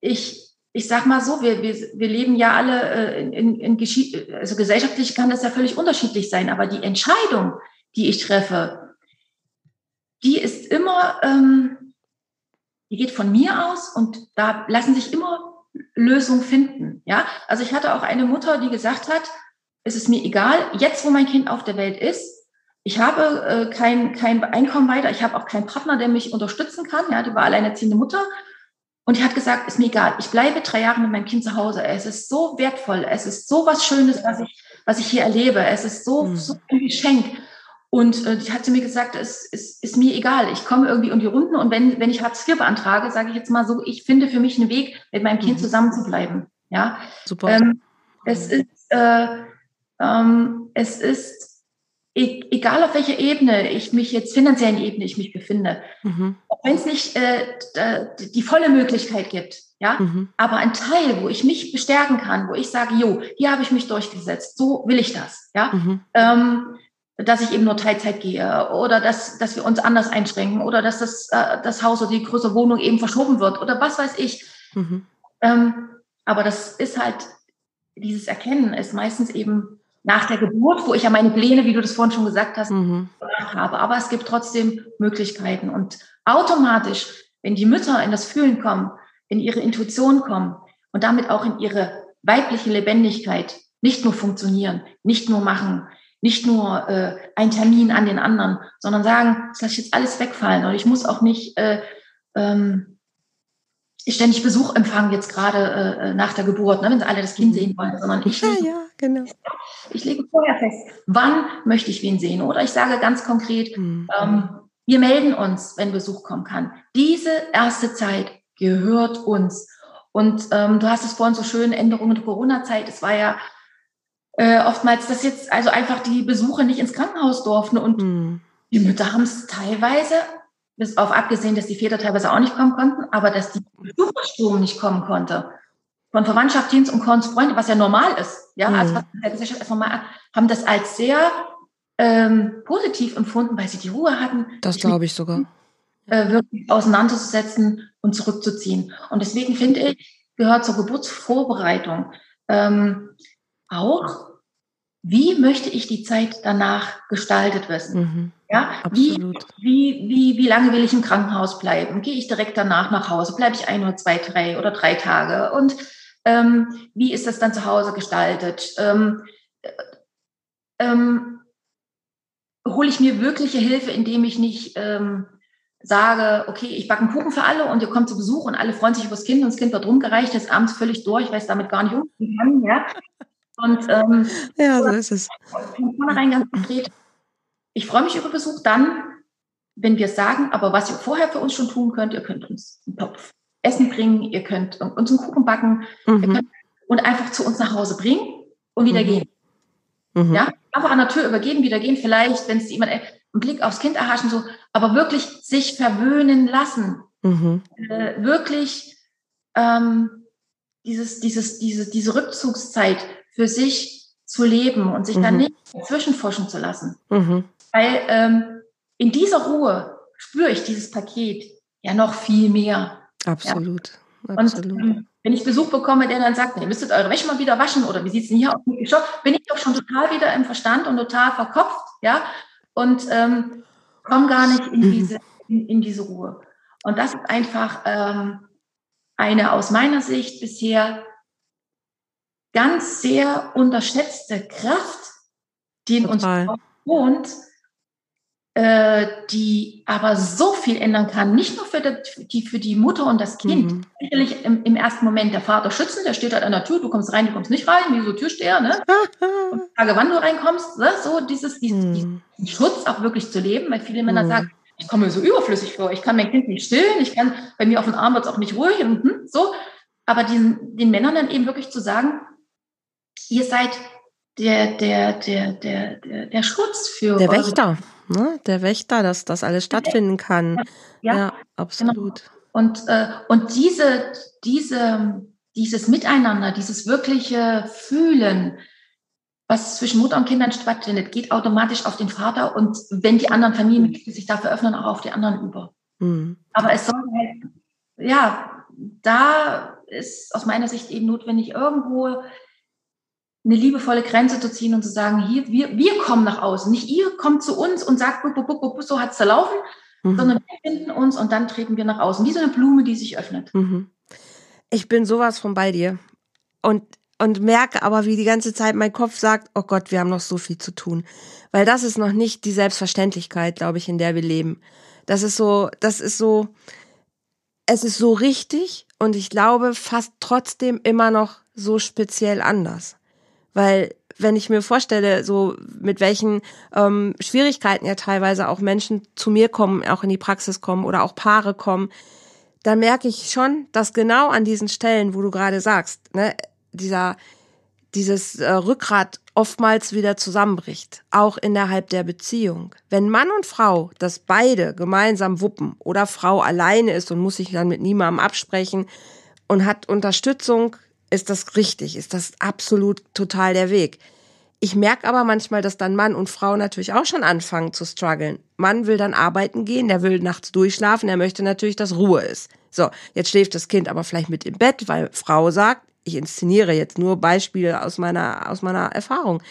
ich ich sag mal so, wir, wir, wir leben ja alle äh, in, in, in Geschichte, also gesellschaftlich kann das ja völlig unterschiedlich sein, aber die Entscheidung, die ich treffe, die ist immer, ähm, die geht von mir aus und da lassen sich immer Lösungen finden. Ja, also ich hatte auch eine Mutter, die gesagt hat, es ist mir egal, jetzt wo mein Kind auf der Welt ist, ich habe äh, kein, kein Einkommen weiter, ich habe auch keinen Partner, der mich unterstützen kann. Ja, die war alleinerziehende Mutter und die hat gesagt, ist mir egal, ich bleibe drei Jahre mit meinem Kind zu Hause. Es ist so wertvoll, es ist so was Schönes, was ich, was ich hier erlebe. Es ist so, mhm. so ein Geschenk. Und äh, die hat zu mir gesagt, es ist, ist mir egal, ich komme irgendwie um die Runden und wenn, wenn ich Hartz IV beantrage, sage ich jetzt mal so, ich finde für mich einen Weg, mit meinem Kind mhm. zusammen zu bleiben. Ja, super. Ähm, es ist, äh, ähm, es ist egal auf welcher Ebene ich mich jetzt finanziellen Ebene ich mich befinde, mhm. auch wenn es nicht äh, die volle Möglichkeit gibt, ja, mhm. aber ein Teil, wo ich mich bestärken kann, wo ich sage, jo, hier habe ich mich durchgesetzt, so will ich das, ja, mhm. ähm, dass ich eben nur Teilzeit gehe oder dass, dass wir uns anders einschränken oder dass das, äh, das Haus oder die größere Wohnung eben verschoben wird oder was weiß ich. Mhm. Ähm, aber das ist halt, dieses Erkennen ist meistens eben nach der Geburt, wo ich ja meine Pläne, wie du das vorhin schon gesagt hast, mhm. habe. Aber es gibt trotzdem Möglichkeiten. Und automatisch, wenn die Mütter in das Fühlen kommen, in ihre Intuition kommen und damit auch in ihre weibliche Lebendigkeit nicht nur funktionieren, nicht nur machen, nicht nur äh, ein Termin an den anderen, sondern sagen, das lasse ich jetzt alles wegfallen und ich muss auch nicht äh, ähm, ständig Besuch empfangen jetzt gerade äh, nach der Geburt, ne, wenn sie alle das Kind sehen wollen, sondern ich, ja, ja, genau. ich lege vorher fest, wann möchte ich wen sehen. Oder ich sage ganz konkret, mhm. ähm, Wir melden uns, wenn Besuch kommen kann. Diese erste Zeit gehört uns. Und ähm, du hast es vorhin so schön, Änderungen der Corona-Zeit. Es war ja äh, oftmals, dass jetzt also einfach die Besucher nicht ins Krankenhaus durften. Und mhm. die Mütter haben es teilweise, bis auf abgesehen, dass die Väter teilweise auch nicht kommen konnten, aber dass die Besuchersturm nicht kommen konnte. Von Verwandtschaft, Dienst und Korns Freunde, was ja normal ist. Ja, mhm. also was der Gesellschaft erstmal mal, haben das als sehr ähm, positiv empfunden, weil sie die Ruhe hatten. Das glaube ich sogar. Äh, wirklich auseinanderzusetzen und zurückzuziehen. Und deswegen finde ich, gehört zur Geburtsvorbereitung ähm, auch, wie möchte ich die Zeit danach gestaltet wissen? Mhm, ja, wie, wie, wie, wie lange will ich im Krankenhaus bleiben? Gehe ich direkt danach nach Hause? Bleibe ich ein oder zwei, drei oder drei Tage? Und ähm, wie ist das dann zu Hause gestaltet? Ähm, äh, ähm, hole ich mir wirkliche Hilfe, indem ich nicht ähm, sage, okay, ich backe einen Kuchen für alle und ihr kommt zu Besuch und alle freuen sich über das Kind und das Kind wird rumgereicht, ist abends völlig durch, weil es damit gar nicht umgehen kann, ja. Und ähm, ja, so ist es. Von vornherein ganz konkret, ich freue mich über Besuch dann, wenn wir sagen, aber was ihr vorher für uns schon tun könnt, ihr könnt uns einen Topf Essen bringen, ihr könnt uns einen Kuchen backen mhm. und einfach zu uns nach Hause bringen und wieder mhm. gehen. Mhm. Ja, einfach an der Tür übergeben, wieder gehen, vielleicht, wenn es jemand einen Blick aufs Kind erhaschen, so, aber wirklich sich verwöhnen lassen. Mhm. Äh, wirklich ähm, dieses, dieses, diese, diese Rückzugszeit für sich zu leben und sich mhm. dann nicht zwischenforschen zu lassen. Mhm. Weil ähm, in dieser Ruhe spüre ich dieses Paket ja noch viel mehr. Absolut. Ja. Absolut. Und ähm, wenn ich Besuch bekomme, der dann sagt, ihr müsstet eure Wäsche mal wieder waschen oder wie sieht es denn hier aus? Bin ich doch schon total wieder im Verstand und total verkopft, ja, und ähm, komme gar nicht in diese, in, in, diese Ruhe. Und das ist einfach ähm, eine aus meiner Sicht bisher ganz sehr unterschätzte Kraft, die in Total. uns wohnt, äh, die aber so viel ändern kann, nicht nur für die, für die Mutter und das Kind. Mhm. Sicherlich im, im, ersten Moment der Vater schützen, der steht halt an der Tür, du kommst rein, du kommst nicht rein, wie so Türsteher, ne? und frage, wann du reinkommst, ne? so dieses, dieses, mhm. diesen Schutz auch wirklich zu leben, weil viele Männer mhm. sagen, ich komme so überflüssig vor, ich kann mein Kind nicht stillen, ich kann, bei mir auf dem Arm wird es auch nicht ruhig und hm, so. Aber diesen, den Männern dann eben wirklich zu sagen, ihr seid der, der, der, der, der, der Schutz für. Der Wächter, ne? Der Wächter, dass das alles stattfinden kann. Ja, ja absolut. Genau. Und, äh, und diese, diese, dieses Miteinander, dieses wirkliche Fühlen, was zwischen Mutter und Kindern stattfindet, geht automatisch auf den Vater und wenn die anderen Familienmitglieder sich dafür öffnen, auch auf die anderen über. Mhm. Aber es soll halt, ja, da ist aus meiner Sicht eben notwendig, irgendwo eine liebevolle Grenze zu ziehen und zu sagen, hier, wir, wir kommen nach außen. Nicht ihr kommt zu uns und sagt, bup, bup, bup, so hat's zerlaufen, mhm. sondern wir finden uns und dann treten wir nach außen. Wie so eine Blume, die sich öffnet. Mhm. Ich bin sowas von bei dir. Und, und merke aber, wie die ganze Zeit mein Kopf sagt, oh Gott, wir haben noch so viel zu tun. Weil das ist noch nicht die Selbstverständlichkeit, glaube ich, in der wir leben. Das ist so, das ist so, es ist so richtig und ich glaube fast trotzdem immer noch so speziell anders. Weil wenn ich mir vorstelle, so mit welchen ähm, Schwierigkeiten ja teilweise auch Menschen zu mir kommen, auch in die Praxis kommen oder auch Paare kommen, dann merke ich schon, dass genau an diesen Stellen, wo du gerade sagst, ne, dieser dieses äh, Rückgrat oftmals wieder zusammenbricht, auch innerhalb der Beziehung. Wenn Mann und Frau das beide gemeinsam wuppen oder Frau alleine ist und muss sich dann mit niemandem absprechen und hat Unterstützung ist das richtig, ist das absolut total der Weg. Ich merke aber manchmal, dass dann Mann und Frau natürlich auch schon anfangen zu strugglen. Mann will dann arbeiten gehen, der will nachts durchschlafen, er möchte natürlich, dass Ruhe ist. So, jetzt schläft das Kind aber vielleicht mit im Bett, weil Frau sagt, ich inszeniere jetzt nur Beispiele aus meiner, aus meiner Erfahrung.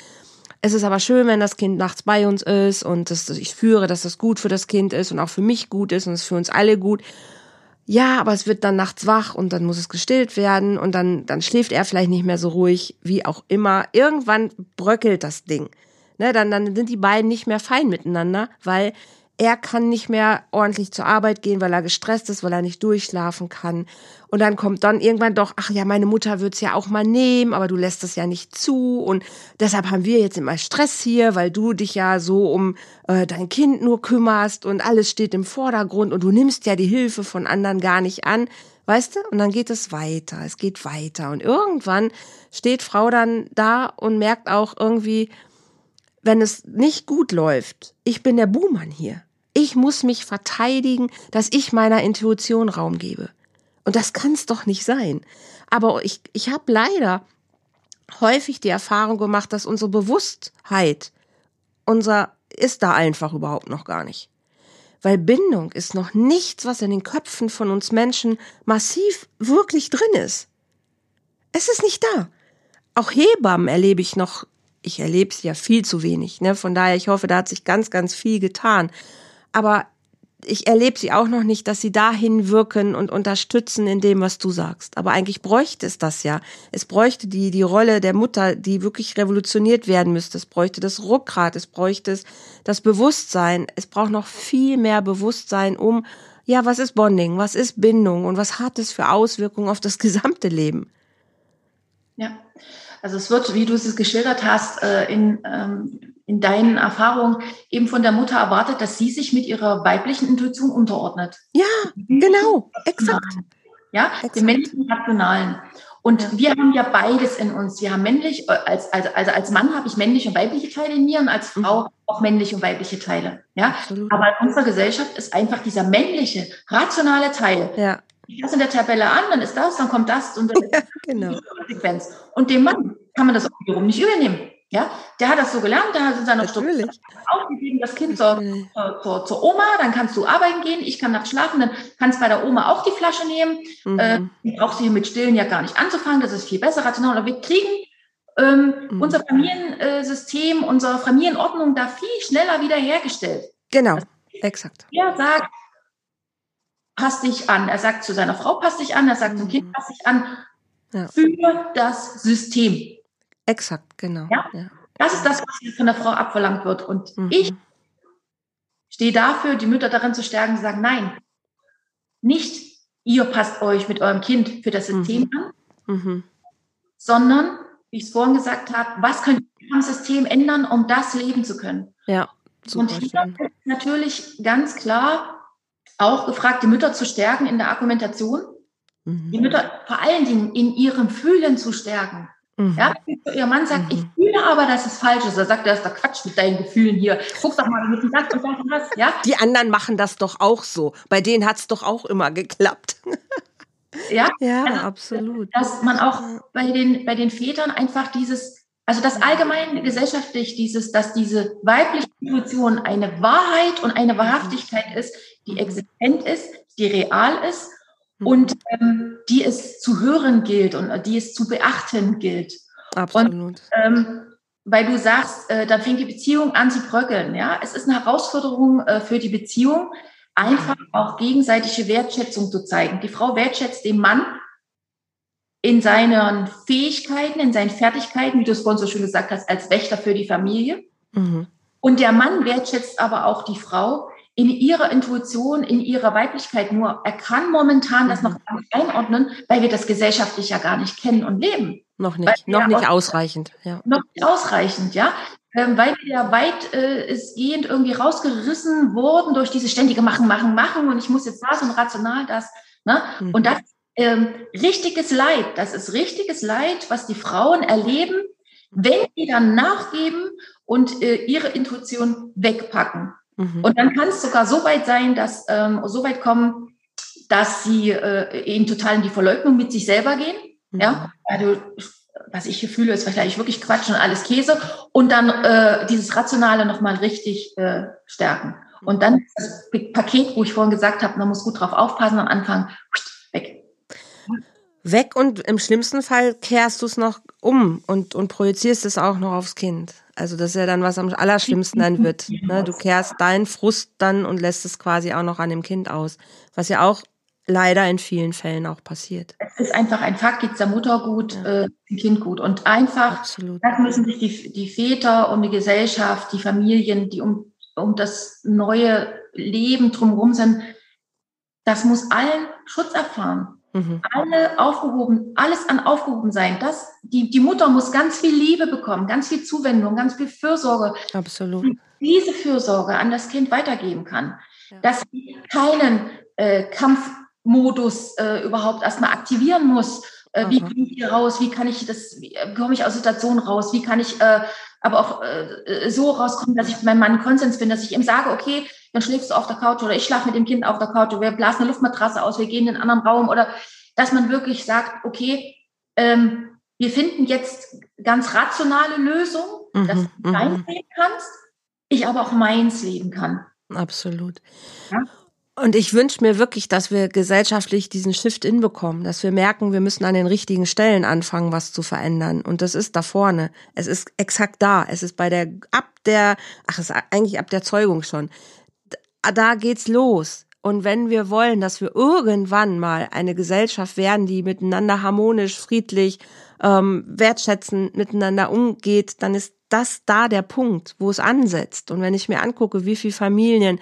Es ist aber schön, wenn das Kind nachts bei uns ist und dass ich führe, dass das gut für das Kind ist und auch für mich gut ist und es für uns alle gut ja, aber es wird dann nachts wach und dann muss es gestillt werden und dann, dann schläft er vielleicht nicht mehr so ruhig, wie auch immer. Irgendwann bröckelt das Ding. Ne, dann, dann sind die beiden nicht mehr fein miteinander, weil er kann nicht mehr ordentlich zur Arbeit gehen, weil er gestresst ist, weil er nicht durchschlafen kann. Und dann kommt dann irgendwann doch, ach ja, meine Mutter wird's ja auch mal nehmen, aber du lässt es ja nicht zu. Und deshalb haben wir jetzt immer Stress hier, weil du dich ja so um äh, dein Kind nur kümmerst und alles steht im Vordergrund und du nimmst ja die Hilfe von anderen gar nicht an. Weißt du? Und dann geht es weiter, es geht weiter. Und irgendwann steht Frau dann da und merkt auch irgendwie, wenn es nicht gut läuft, ich bin der Buhmann hier. Ich muss mich verteidigen, dass ich meiner Intuition Raum gebe. Und das kann es doch nicht sein. Aber ich, ich habe leider häufig die Erfahrung gemacht, dass unsere Bewusstheit, unser ist da einfach überhaupt noch gar nicht. Weil Bindung ist noch nichts, was in den Köpfen von uns Menschen massiv wirklich drin ist. Es ist nicht da. Auch Hebammen erlebe ich noch, ich erlebe es ja viel zu wenig, ne? Von daher, ich hoffe, da hat sich ganz, ganz viel getan aber ich erlebe sie auch noch nicht, dass sie dahin wirken und unterstützen in dem, was du sagst. Aber eigentlich bräuchte es das ja. Es bräuchte die, die Rolle der Mutter, die wirklich revolutioniert werden müsste. Es bräuchte das Rückgrat, es bräuchte das Bewusstsein. Es braucht noch viel mehr Bewusstsein, um, ja, was ist Bonding? Was ist Bindung? Und was hat es für Auswirkungen auf das gesamte Leben? Ja. Also es wird, wie du es geschildert hast, äh, in ähm, in deinen Erfahrungen eben von der Mutter erwartet, dass sie sich mit ihrer weiblichen Intuition unterordnet. Ja, genau, exakt. Ja, exakt. dem männlichen Rationalen. Und ja. wir haben ja beides in uns. Wir haben männlich, äh, als, also, also als Mann habe ich männliche und weibliche Teile in mir und als. Frau mhm. auch männliche und weibliche Teile. Ja, Absolut. aber in unserer Gesellschaft ist einfach dieser männliche, rationale Teil. Ja. Das in der Tabelle an, dann ist das, dann kommt das und dann ja, genau. Konsequenz. Und dem Mann kann man das auch wiederum nicht übernehmen. Ja, der hat das so gelernt, der hat in seiner Struktur aufgegeben, das Kind zur, zur, zur, Oma, dann kannst du arbeiten gehen, ich kann nachts schlafen, dann kannst bei der Oma auch die Flasche nehmen. Mhm. Äh, die brauchst du hier mit Stillen ja gar nicht anzufangen, das ist viel besser, rational. Aber wir kriegen ähm, mhm. unser Familiensystem, unsere Familienordnung da viel schneller wiederhergestellt. Genau, exakt. Er sagt, passt dich an. Er sagt zu seiner Frau, passt dich an, er sagt mhm. zum Kind, passt dich an. Ja. Für das System. Exakt, genau. Ja? ja? Das ist das, was von der Frau abverlangt wird. Und mhm. ich stehe dafür, die Mütter darin zu stärken, zu sagen, nein, nicht ihr passt euch mit eurem Kind für das System mhm. an, mhm. sondern, wie ich es vorhin gesagt habe, was könnt ihr am System ändern, um das leben zu können? Ja. Und hier ist natürlich ganz klar auch gefragt, die Mütter zu stärken in der Argumentation, die mhm. Mütter vor allen Dingen in ihrem Fühlen zu stärken. Mhm. Ja, ihr Mann sagt, mhm. ich fühle aber, dass es falsch ist. Er sagt, das ist doch Quatsch mit deinen Gefühlen hier. Guck doch mal, mit dem das und das und das. Ja? Die anderen machen das doch auch so. Bei denen hat es doch auch immer geklappt. ja, ja also, absolut. Dass man auch bei den, bei den Vätern einfach dieses, also das allgemein gesellschaftlich, dieses, dass diese weibliche Intuition eine Wahrheit und eine Wahrhaftigkeit ist, die existent ist, die real ist Mhm. Und ähm, die es zu hören gilt und äh, die es zu beachten gilt. Absolut. Und, ähm, weil du sagst, äh, da fängt die Beziehung an zu bröckeln. Ja, es ist eine Herausforderung äh, für die Beziehung, einfach auch gegenseitige Wertschätzung zu zeigen. Die Frau wertschätzt den Mann in seinen Fähigkeiten, in seinen Fertigkeiten, wie du es vorhin so schön gesagt hast, als Wächter für die Familie. Mhm. Und der Mann wertschätzt aber auch die Frau in ihrer Intuition, in ihrer Weiblichkeit. Nur er kann momentan das noch gar nicht einordnen, weil wir das gesellschaftlich ja gar nicht kennen und leben. Noch nicht, noch nicht ausreichend. Ja. Noch nicht ausreichend, ja. Ähm, weil wir ja weit äh, irgendwie rausgerissen wurden durch diese ständige Machen, Machen, Machen und ich muss jetzt das und rational das. Ne? Mhm. Und das ähm, richtiges Leid, das ist richtiges Leid, was die Frauen erleben, wenn sie dann nachgeben und äh, ihre Intuition wegpacken. Mhm. Und dann kann es sogar so weit sein, dass ähm, so weit kommen, dass sie äh, eben total in die Verleugnung mit sich selber gehen. Mhm. Ja, also was ich hier fühle, ist vielleicht wirklich Quatsch und alles Käse. Und dann äh, dieses Rationale nochmal richtig äh, stärken. Und dann das Paket, wo ich vorhin gesagt habe, man muss gut drauf aufpassen am Anfang, weg. Weg und im schlimmsten Fall kehrst du es noch um und, und projizierst es auch noch aufs Kind. Also das ist ja dann, was am allerschlimmsten dann wird. Ne? Du kehrst deinen Frust dann und lässt es quasi auch noch an dem Kind aus. Was ja auch leider in vielen Fällen auch passiert. Es ist einfach ein Fakt, geht es der Mutter gut, ja. äh, dem Kind gut. Und einfach, Absolut. das müssen sich die, die Väter und die Gesellschaft, die Familien, die um um das neue Leben drumherum sind, das muss allen Schutz erfahren. Mhm. Alle aufgehoben, alles an aufgehoben sein. Das, die, die Mutter muss ganz viel Liebe bekommen, ganz viel Zuwendung, ganz viel Fürsorge. Absolut. Diese Fürsorge an das Kind weitergeben kann. Ja. Dass sie keinen äh, Kampfmodus äh, überhaupt erstmal aktivieren muss. Äh, wie komme ich hier raus? Wie kann ich das, wie äh, komme ich aus Situationen raus? Wie kann ich äh, aber auch äh, so rauskommen, dass ich mit meinem Mann Konsens bin, dass ich ihm sage, okay, dann schläfst du auf der Couch oder ich schlafe mit dem Kind auf der Couch oder wir blasen eine Luftmatratze aus, wir gehen in einen anderen Raum oder dass man wirklich sagt, okay, ähm, wir finden jetzt ganz rationale Lösungen, mhm, dass du mhm. dein Leben kannst, ich aber auch meins leben kann. Absolut. Ja? Und ich wünsche mir wirklich, dass wir gesellschaftlich diesen Shift hinbekommen, dass wir merken, wir müssen an den richtigen Stellen anfangen, was zu verändern. Und das ist da vorne. Es ist exakt da. Es ist bei der, ab der, ach, es ist eigentlich ab der Zeugung schon. Da geht's los. Und wenn wir wollen, dass wir irgendwann mal eine Gesellschaft werden, die miteinander harmonisch, friedlich, ähm, wertschätzend miteinander umgeht, dann ist das da der Punkt, wo es ansetzt. Und wenn ich mir angucke, wie viele Familien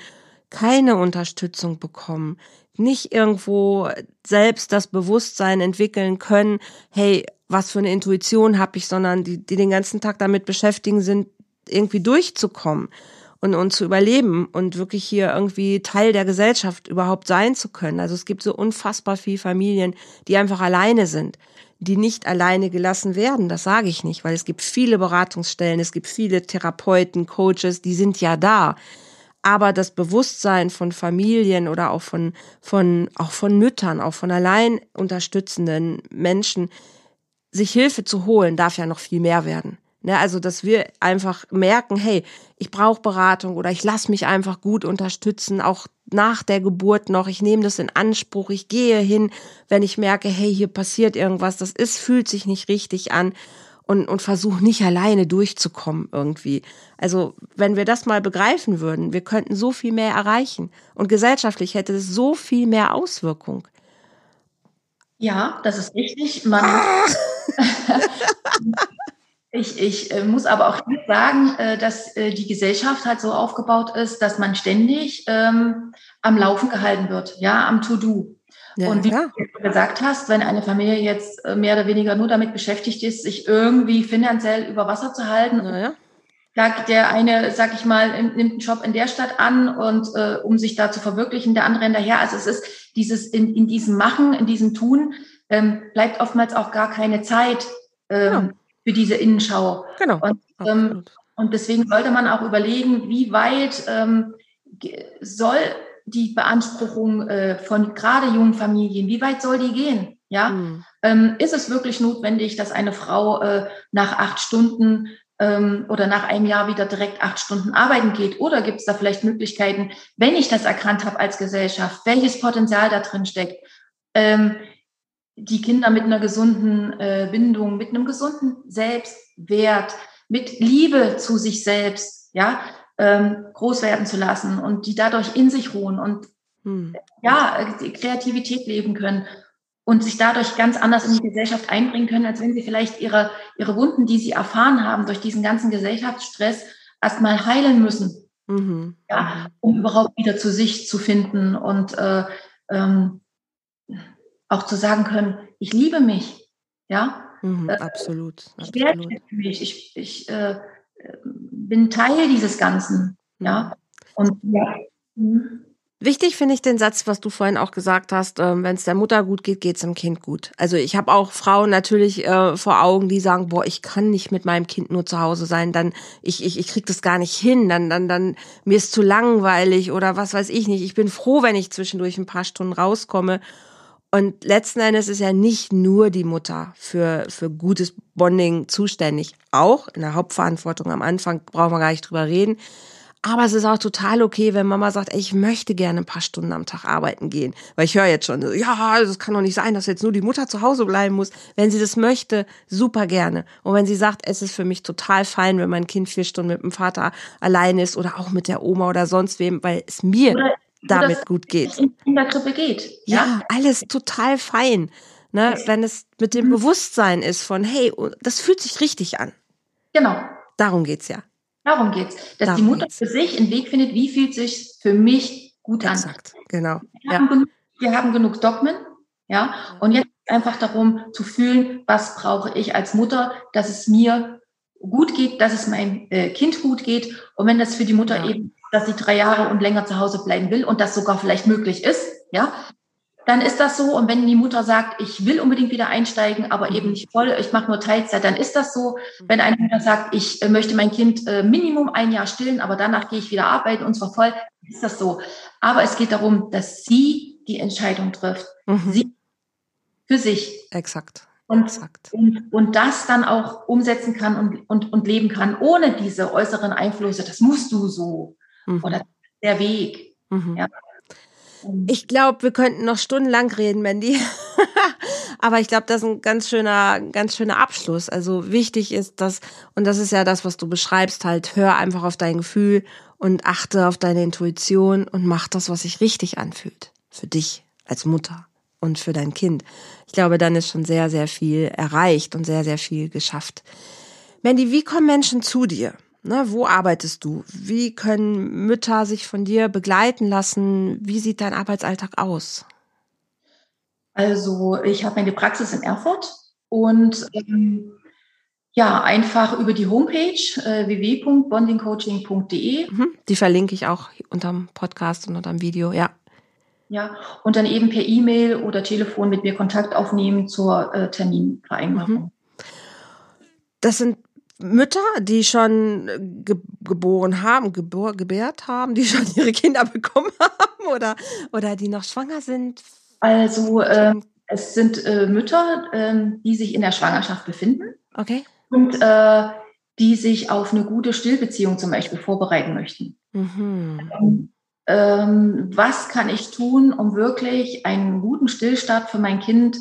keine Unterstützung bekommen, nicht irgendwo selbst das Bewusstsein entwickeln können, hey, was für eine Intuition habe ich, sondern die, die den ganzen Tag damit beschäftigen sind, irgendwie durchzukommen und, und zu überleben und wirklich hier irgendwie Teil der Gesellschaft überhaupt sein zu können. Also es gibt so unfassbar viele Familien, die einfach alleine sind, die nicht alleine gelassen werden. Das sage ich nicht, weil es gibt viele Beratungsstellen, es gibt viele Therapeuten, Coaches, die sind ja da aber das Bewusstsein von Familien oder auch von, von, auch von Müttern, auch von allein unterstützenden Menschen, sich Hilfe zu holen, darf ja noch viel mehr werden. Ne, also, dass wir einfach merken, hey, ich brauche Beratung oder ich lasse mich einfach gut unterstützen, auch nach der Geburt noch. Ich nehme das in Anspruch. Ich gehe hin, wenn ich merke, hey, hier passiert irgendwas. Das ist, fühlt sich nicht richtig an und, und versuche nicht alleine durchzukommen irgendwie. Also wenn wir das mal begreifen würden, wir könnten so viel mehr erreichen und gesellschaftlich hätte es so viel mehr Auswirkung. Ja, das ist richtig. Man, ah! ich, ich äh, muss aber auch sagen, äh, dass äh, die Gesellschaft halt so aufgebaut ist, dass man ständig ähm, am Laufen gehalten wird, ja, am To-Do. Ja, und wie klar. du gesagt hast, wenn eine Familie jetzt äh, mehr oder weniger nur damit beschäftigt ist, sich irgendwie finanziell über Wasser zu halten, ja. der eine, sag ich mal, nimmt einen Job in der Stadt an und äh, um sich da zu verwirklichen, der andere hinterher. Also es ist dieses in, in diesem Machen, in diesem Tun, ähm, bleibt oftmals auch gar keine Zeit ähm, ja. für diese Innenschau. Genau. Und, ähm, und deswegen sollte man auch überlegen, wie weit ähm, soll die Beanspruchung äh, von gerade jungen Familien, wie weit soll die gehen? Ja, mhm. ähm, ist es wirklich notwendig, dass eine Frau äh, nach acht Stunden ähm, oder nach einem Jahr wieder direkt acht Stunden arbeiten geht? Oder gibt es da vielleicht Möglichkeiten, wenn ich das erkannt habe als Gesellschaft, welches Potenzial da drin steckt, ähm, die Kinder mit einer gesunden äh, Bindung, mit einem gesunden Selbstwert, mit Liebe zu sich selbst, ja, ähm, groß werden zu lassen und die dadurch in sich ruhen und hm. ja, die Kreativität leben können und sich dadurch ganz anders in die Gesellschaft einbringen können, als wenn sie vielleicht ihre, ihre Wunden, die sie erfahren haben durch diesen ganzen Gesellschaftsstress, erstmal heilen müssen. Mhm. Ja, um überhaupt wieder zu sich zu finden und äh, ähm, auch zu sagen können, ich liebe mich. Ja, mhm, absolut. Ich werde mich, ich, ich äh, bin Teil dieses Ganzen. Ja. Und ja. Mhm. Wichtig finde ich den Satz, was du vorhin auch gesagt hast, äh, wenn es der Mutter gut geht, geht es dem Kind gut. Also ich habe auch Frauen natürlich äh, vor Augen, die sagen, boah, ich kann nicht mit meinem Kind nur zu Hause sein, dann ich ich ich krieg das gar nicht hin, dann dann dann mir ist zu langweilig oder was weiß ich nicht. Ich bin froh, wenn ich zwischendurch ein paar Stunden rauskomme und letzten Endes ist ja nicht nur die Mutter für, für gutes Bonding zuständig. Auch in der Hauptverantwortung am Anfang brauchen wir gar nicht drüber reden. Aber es ist auch total okay, wenn Mama sagt, ey, ich möchte gerne ein paar Stunden am Tag arbeiten gehen. Weil ich höre jetzt schon, ja, das kann doch nicht sein, dass jetzt nur die Mutter zu Hause bleiben muss. Wenn sie das möchte, super gerne. Und wenn sie sagt, es ist für mich total fein, wenn mein Kind vier Stunden mit dem Vater allein ist oder auch mit der Oma oder sonst wem, weil es mir oder damit gut geht. In der Grippe geht. Ja, ja alles total fein. Ne, wenn es mit dem mhm. Bewusstsein ist von, hey, oh, das fühlt sich richtig an. Genau. Darum geht's ja. Darum geht's, dass Darum die Mutter geht's. für sich einen Weg findet, wie fühlt sich für mich gut an. Exakt, genau. Wir, ja. haben genug, wir haben genug Dogmen, ja, und jetzt einfach darum zu fühlen, was brauche ich als Mutter, dass es mir gut geht, dass es meinem äh, Kind gut geht. Und wenn das für die Mutter ja. eben, dass sie drei Jahre und länger zu Hause bleiben will und das sogar vielleicht möglich ist, ja, dann ist das so. Und wenn die Mutter sagt, ich will unbedingt wieder einsteigen, aber eben mhm. nicht voll, ich mache nur Teilzeit, dann ist das so. Mhm. Wenn eine Mutter sagt, ich äh, möchte mein Kind äh, Minimum ein Jahr stillen, aber danach gehe ich wieder arbeiten und zwar voll, ist das so. Aber es geht darum, dass sie die Entscheidung trifft. Mhm. Sie für sich. Exakt. Und, Exakt. Und, und das dann auch umsetzen kann und, und, und leben kann, ohne diese äußeren Einflüsse. Das musst du so. Mhm. Oder der Weg. Mhm. Ja. Ich glaube, wir könnten noch stundenlang reden, Mandy. Aber ich glaube, das ist ein ganz schöner, ganz schöner Abschluss. Also wichtig ist, dass, und das ist ja das, was du beschreibst, halt, hör einfach auf dein Gefühl und achte auf deine Intuition und mach das, was sich richtig anfühlt. Für dich als Mutter und für dein Kind. Ich glaube, dann ist schon sehr, sehr viel erreicht und sehr, sehr viel geschafft. Mandy, wie kommen Menschen zu dir? Ne, wo arbeitest du? Wie können Mütter sich von dir begleiten lassen? Wie sieht dein Arbeitsalltag aus? Also ich habe meine Praxis in Erfurt und ähm, ja, einfach über die Homepage äh, www.bondingcoaching.de. Mhm, die verlinke ich auch unterm Podcast und unterm Video, ja. Ja, und dann eben per E-Mail oder Telefon mit mir Kontakt aufnehmen zur äh, Terminvereinbarung. Mhm. Das sind Mütter, die schon ge geboren haben, gebor gebärt haben, die schon ihre Kinder bekommen haben oder, oder die noch schwanger sind? Also äh, es sind äh, Mütter, äh, die sich in der Schwangerschaft befinden. Okay. Und äh, die sich auf eine gute Stillbeziehung zum Beispiel vorbereiten möchten. Mhm. Ähm, ähm, was kann ich tun, um wirklich einen guten Stillstart für mein Kind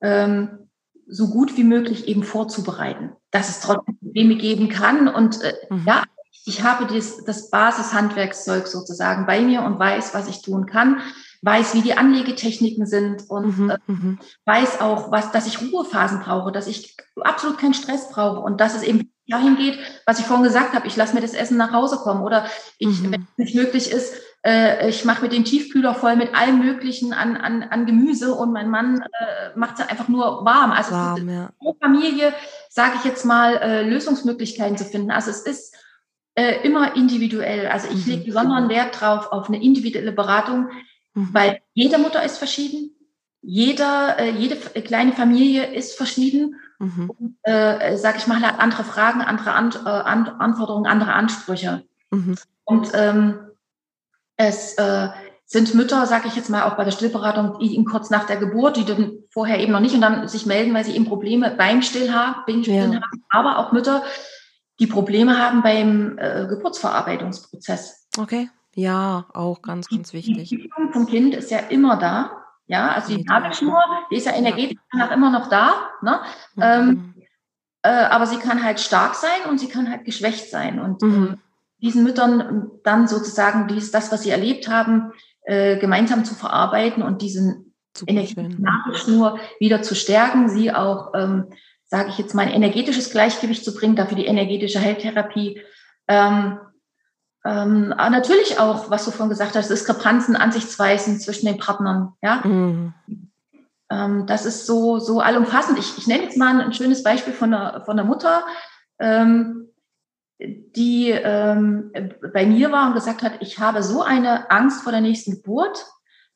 ähm, so gut wie möglich eben vorzubereiten, dass es trotzdem Probleme geben kann. Und äh, mhm. ja, ich habe dies, das Basishandwerkszeug sozusagen bei mir und weiß, was ich tun kann, weiß, wie die Anlegetechniken sind und mhm, äh, mhm. weiß auch, was, dass ich Ruhephasen brauche, dass ich absolut keinen Stress brauche und dass es eben dahin geht, was ich vorhin gesagt habe, ich lasse mir das Essen nach Hause kommen oder ich, mhm. wenn es nicht möglich ist, äh, ich mache mir den Tiefkühler voll mit allem Möglichen an, an, an Gemüse und mein Mann äh, macht es einfach nur warm. Also warm, es ist ja. pro Familie, sage ich jetzt mal, äh, Lösungsmöglichkeiten zu finden. Also es ist äh, immer individuell. Also ich mhm. lege besonderen Wert drauf auf eine individuelle Beratung, mhm. weil jede Mutter ist verschieden, jeder, äh, jede kleine Familie ist verschieden. Mhm. Und, äh, sag ich mal, hat andere Fragen, andere An äh, An Anforderungen, andere Ansprüche. Mhm. Und ähm, es äh, sind Mütter, sage ich jetzt mal auch bei der Stillberatung, die kurz nach der Geburt, die dann vorher eben noch nicht und dann sich melden, weil sie eben Probleme beim Stillen haben, ja. haben, aber auch Mütter, die Probleme haben beim äh, Geburtsverarbeitungsprozess. Okay, ja, auch ganz, ganz wichtig. Die Bildung vom Kind ist ja immer da. Ja, also die Nabelschnur, die ist ja energetisch ja. immer noch da. Ne? Mhm. Ähm, äh, aber sie kann halt stark sein und sie kann halt geschwächt sein. Und mhm. Diesen Müttern dann sozusagen dies, das, was sie erlebt haben, äh, gemeinsam zu verarbeiten und diesen Energienachschnur wieder zu stärken, sie auch, ähm, sage ich jetzt mal, ein energetisches Gleichgewicht zu bringen, dafür die energetische Heiltherapie. Ähm, ähm, aber natürlich auch, was du vorhin gesagt hast, Diskrepanzen, Ansichtsweisen zwischen den Partnern. Ja, mhm. ähm, das ist so so allumfassend. Ich, ich nenne jetzt mal ein schönes Beispiel von der von der Mutter. Ähm, die ähm, bei mir war und gesagt hat, ich habe so eine Angst vor der nächsten Geburt.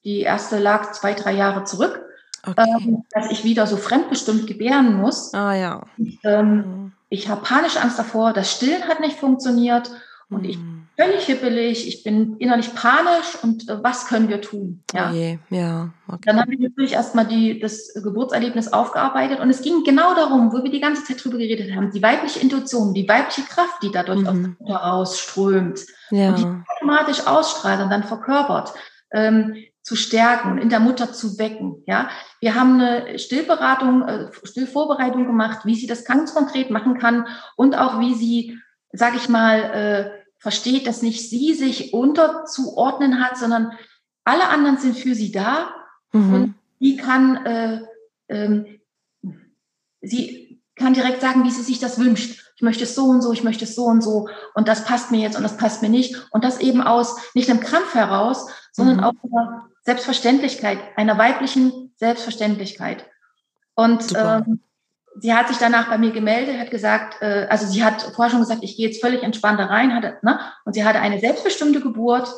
Die erste lag zwei, drei Jahre zurück, okay. ähm, dass ich wieder so fremdbestimmt gebären muss. Ah ja. Ich, ähm, mhm. ich habe panische Angst davor, das Stillen hat nicht funktioniert und mhm. ich völlig hippelig, ich bin innerlich panisch und äh, was können wir tun? Ja, okay. ja. Okay. Dann haben wir natürlich erstmal die, das Geburtserlebnis aufgearbeitet und es ging genau darum, wo wir die ganze Zeit drüber geredet haben, die weibliche Intuition, die weibliche Kraft, die dadurch mhm. herausströmt ja. und die automatisch ausstrahlt und dann verkörpert. Ähm, zu stärken, in der Mutter zu wecken. Ja, wir haben eine Stillberatung, äh, Stillvorbereitung gemacht, wie sie das ganz konkret machen kann und auch wie sie, sage ich mal, äh, versteht, dass nicht sie sich unterzuordnen hat, sondern alle anderen sind für sie da mhm. und sie kann, äh, ähm, sie kann direkt sagen, wie sie sich das wünscht. ich möchte es so und so, ich möchte es so und so und das passt mir jetzt und das passt mir nicht. Und das eben aus nicht einem Krampf heraus, sondern mhm. aus einer Selbstverständlichkeit, einer weiblichen Selbstverständlichkeit. Und ähm, sie hat sich danach bei mir gemeldet, hat gesagt, äh, also sie hat vorher schon gesagt, ich gehe jetzt völlig entspannt da rein, hatte, ne? und sie hatte eine selbstbestimmte Geburt.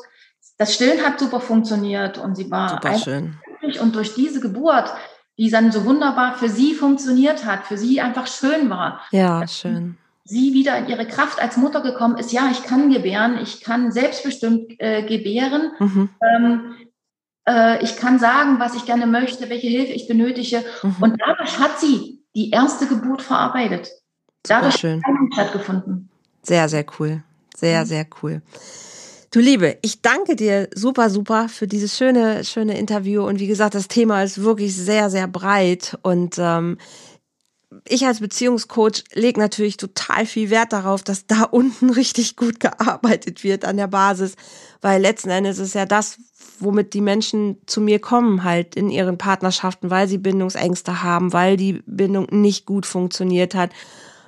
Das Stillen hat super funktioniert und sie war super schön. Und durch diese Geburt die dann so wunderbar für sie funktioniert hat, für sie einfach schön war. Ja, schön. Sie wieder in ihre Kraft als Mutter gekommen ist, ja, ich kann gebären, ich kann selbstbestimmt äh, gebären. Mhm. Ähm, äh, ich kann sagen, was ich gerne möchte, welche Hilfe ich benötige. Mhm. Und dadurch hat sie die erste Geburt verarbeitet. Dadurch schön. hat stattgefunden. Sehr, sehr cool. Sehr, sehr cool. Du Liebe, ich danke dir super, super für dieses schöne, schöne Interview. Und wie gesagt, das Thema ist wirklich sehr, sehr breit. Und ähm, ich als Beziehungscoach lege natürlich total viel Wert darauf, dass da unten richtig gut gearbeitet wird an der Basis. Weil letzten Endes ist ja das, womit die Menschen zu mir kommen, halt in ihren Partnerschaften, weil sie Bindungsängste haben, weil die Bindung nicht gut funktioniert hat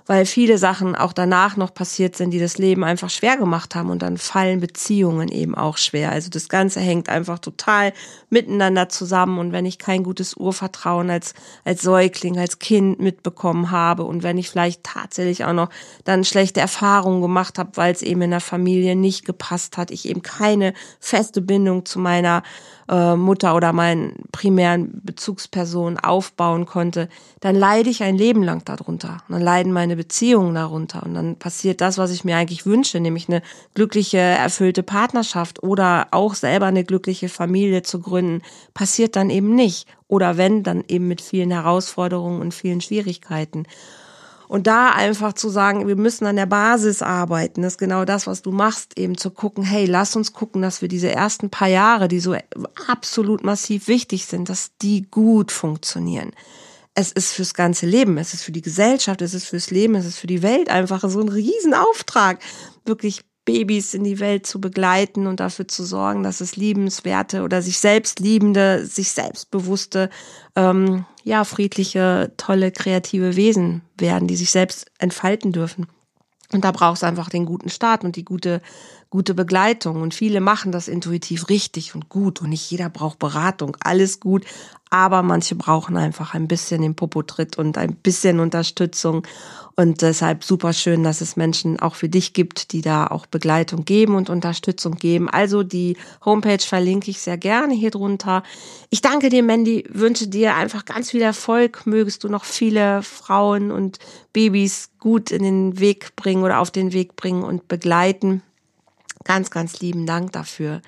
weil viele Sachen auch danach noch passiert sind, die das Leben einfach schwer gemacht haben und dann fallen Beziehungen eben auch schwer. Also das Ganze hängt einfach total miteinander zusammen und wenn ich kein gutes Urvertrauen als, als Säugling, als Kind mitbekommen habe und wenn ich vielleicht tatsächlich auch noch dann schlechte Erfahrungen gemacht habe, weil es eben in der Familie nicht gepasst hat, ich eben keine feste Bindung zu meiner äh, Mutter oder meinen primären Bezugsperson aufbauen konnte, dann leide ich ein Leben lang darunter. Und dann leiden meine Beziehungen darunter. Und dann passiert das, was ich mir eigentlich wünsche, nämlich eine glückliche, erfüllte Partnerschaft oder auch selber eine glückliche Familie zu gründen, passiert dann eben nicht. Oder wenn, dann eben mit vielen Herausforderungen und vielen Schwierigkeiten. Und da einfach zu sagen, wir müssen an der Basis arbeiten, ist genau das, was du machst, eben zu gucken, hey, lass uns gucken, dass wir diese ersten paar Jahre, die so absolut massiv wichtig sind, dass die gut funktionieren. Es ist fürs ganze Leben, es ist für die Gesellschaft, es ist fürs Leben, es ist für die Welt einfach so ein Riesenauftrag, wirklich Babys in die Welt zu begleiten und dafür zu sorgen, dass es liebenswerte oder sich selbst liebende, sich selbstbewusste, ähm, ja, friedliche, tolle, kreative Wesen werden, die sich selbst entfalten dürfen. Und da braucht es einfach den guten Start und die gute, gute Begleitung. Und viele machen das intuitiv richtig und gut. Und nicht jeder braucht Beratung. Alles gut. Aber manche brauchen einfach ein bisschen den Popotritt und ein bisschen Unterstützung. Und deshalb super schön, dass es Menschen auch für dich gibt, die da auch Begleitung geben und Unterstützung geben. Also die Homepage verlinke ich sehr gerne hier drunter. Ich danke dir, Mandy, wünsche dir einfach ganz viel Erfolg. Mögest du noch viele Frauen und Babys gut in den Weg bringen oder auf den Weg bringen und begleiten. Ganz, ganz lieben Dank dafür.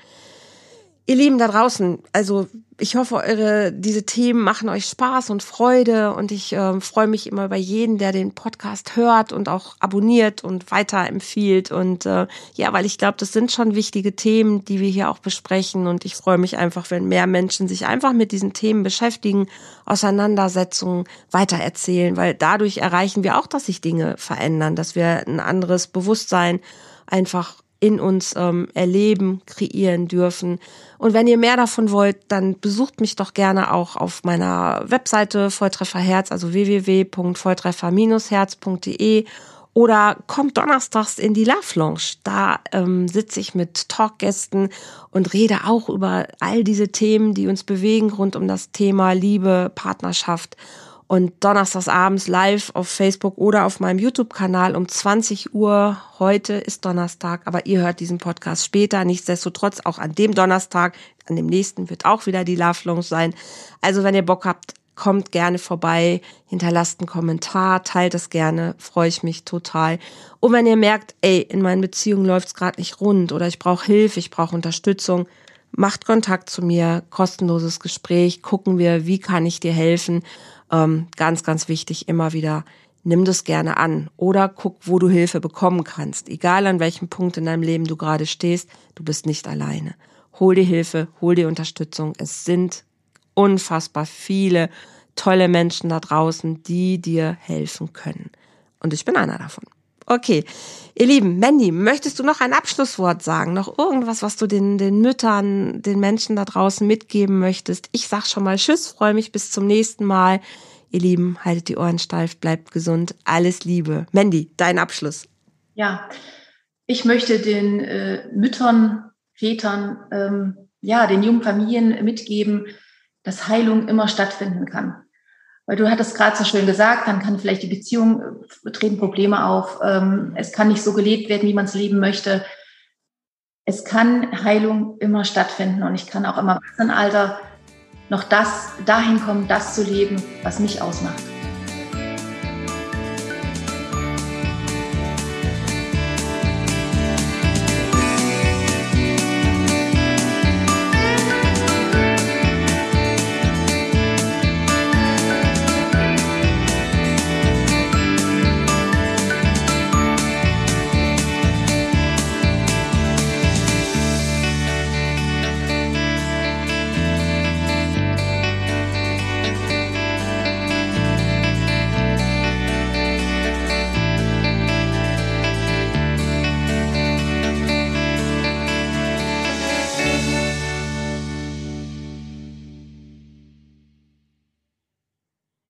Ihr Lieben da draußen, also ich hoffe, eure diese Themen machen euch Spaß und Freude und ich äh, freue mich immer über jeden, der den Podcast hört und auch abonniert und weiterempfiehlt und äh, ja, weil ich glaube, das sind schon wichtige Themen, die wir hier auch besprechen und ich freue mich einfach, wenn mehr Menschen sich einfach mit diesen Themen beschäftigen, Auseinandersetzungen weitererzählen, weil dadurch erreichen wir auch, dass sich Dinge verändern, dass wir ein anderes Bewusstsein einfach in uns ähm, erleben, kreieren dürfen. Und wenn ihr mehr davon wollt, dann besucht mich doch gerne auch auf meiner Webseite Volltreffer Herz, also www.volltreffer-herz.de oder kommt donnerstags in die Love Lounge. Da ähm, sitze ich mit Talkgästen und rede auch über all diese Themen, die uns bewegen rund um das Thema Liebe, Partnerschaft und donnerstags abends live auf Facebook oder auf meinem YouTube-Kanal um 20 Uhr. Heute ist Donnerstag, aber ihr hört diesen Podcast später. Nichtsdestotrotz auch an dem Donnerstag, an dem nächsten wird auch wieder die Love Lounge sein. Also wenn ihr Bock habt, kommt gerne vorbei, hinterlasst einen Kommentar, teilt es gerne, freue ich mich total. Und wenn ihr merkt, ey, in meinen Beziehungen läuft es gerade nicht rund oder ich brauche Hilfe, ich brauche Unterstützung, macht Kontakt zu mir, kostenloses Gespräch, gucken wir, wie kann ich dir helfen ähm, ganz, ganz wichtig, immer wieder, nimm das gerne an oder guck, wo du Hilfe bekommen kannst. Egal an welchem Punkt in deinem Leben du gerade stehst, du bist nicht alleine. Hol dir Hilfe, hol dir Unterstützung. Es sind unfassbar viele tolle Menschen da draußen, die dir helfen können. Und ich bin einer davon. Okay, ihr Lieben, Mandy, möchtest du noch ein Abschlusswort sagen? Noch irgendwas, was du den, den Müttern, den Menschen da draußen mitgeben möchtest? Ich sag schon mal Tschüss, freue mich bis zum nächsten Mal. Ihr Lieben, haltet die Ohren steif, bleibt gesund. Alles Liebe. Mandy, dein Abschluss. Ja, ich möchte den äh, Müttern, Vätern, ähm, ja, den jungen Familien mitgeben, dass Heilung immer stattfinden kann. Weil du hattest gerade so schön gesagt, dann kann vielleicht die Beziehung, äh, treten Probleme auf, ähm, es kann nicht so gelebt werden, wie man es leben möchte. Es kann Heilung immer stattfinden und ich kann auch im Erwachsenenalter noch das dahin kommen, das zu leben, was mich ausmacht.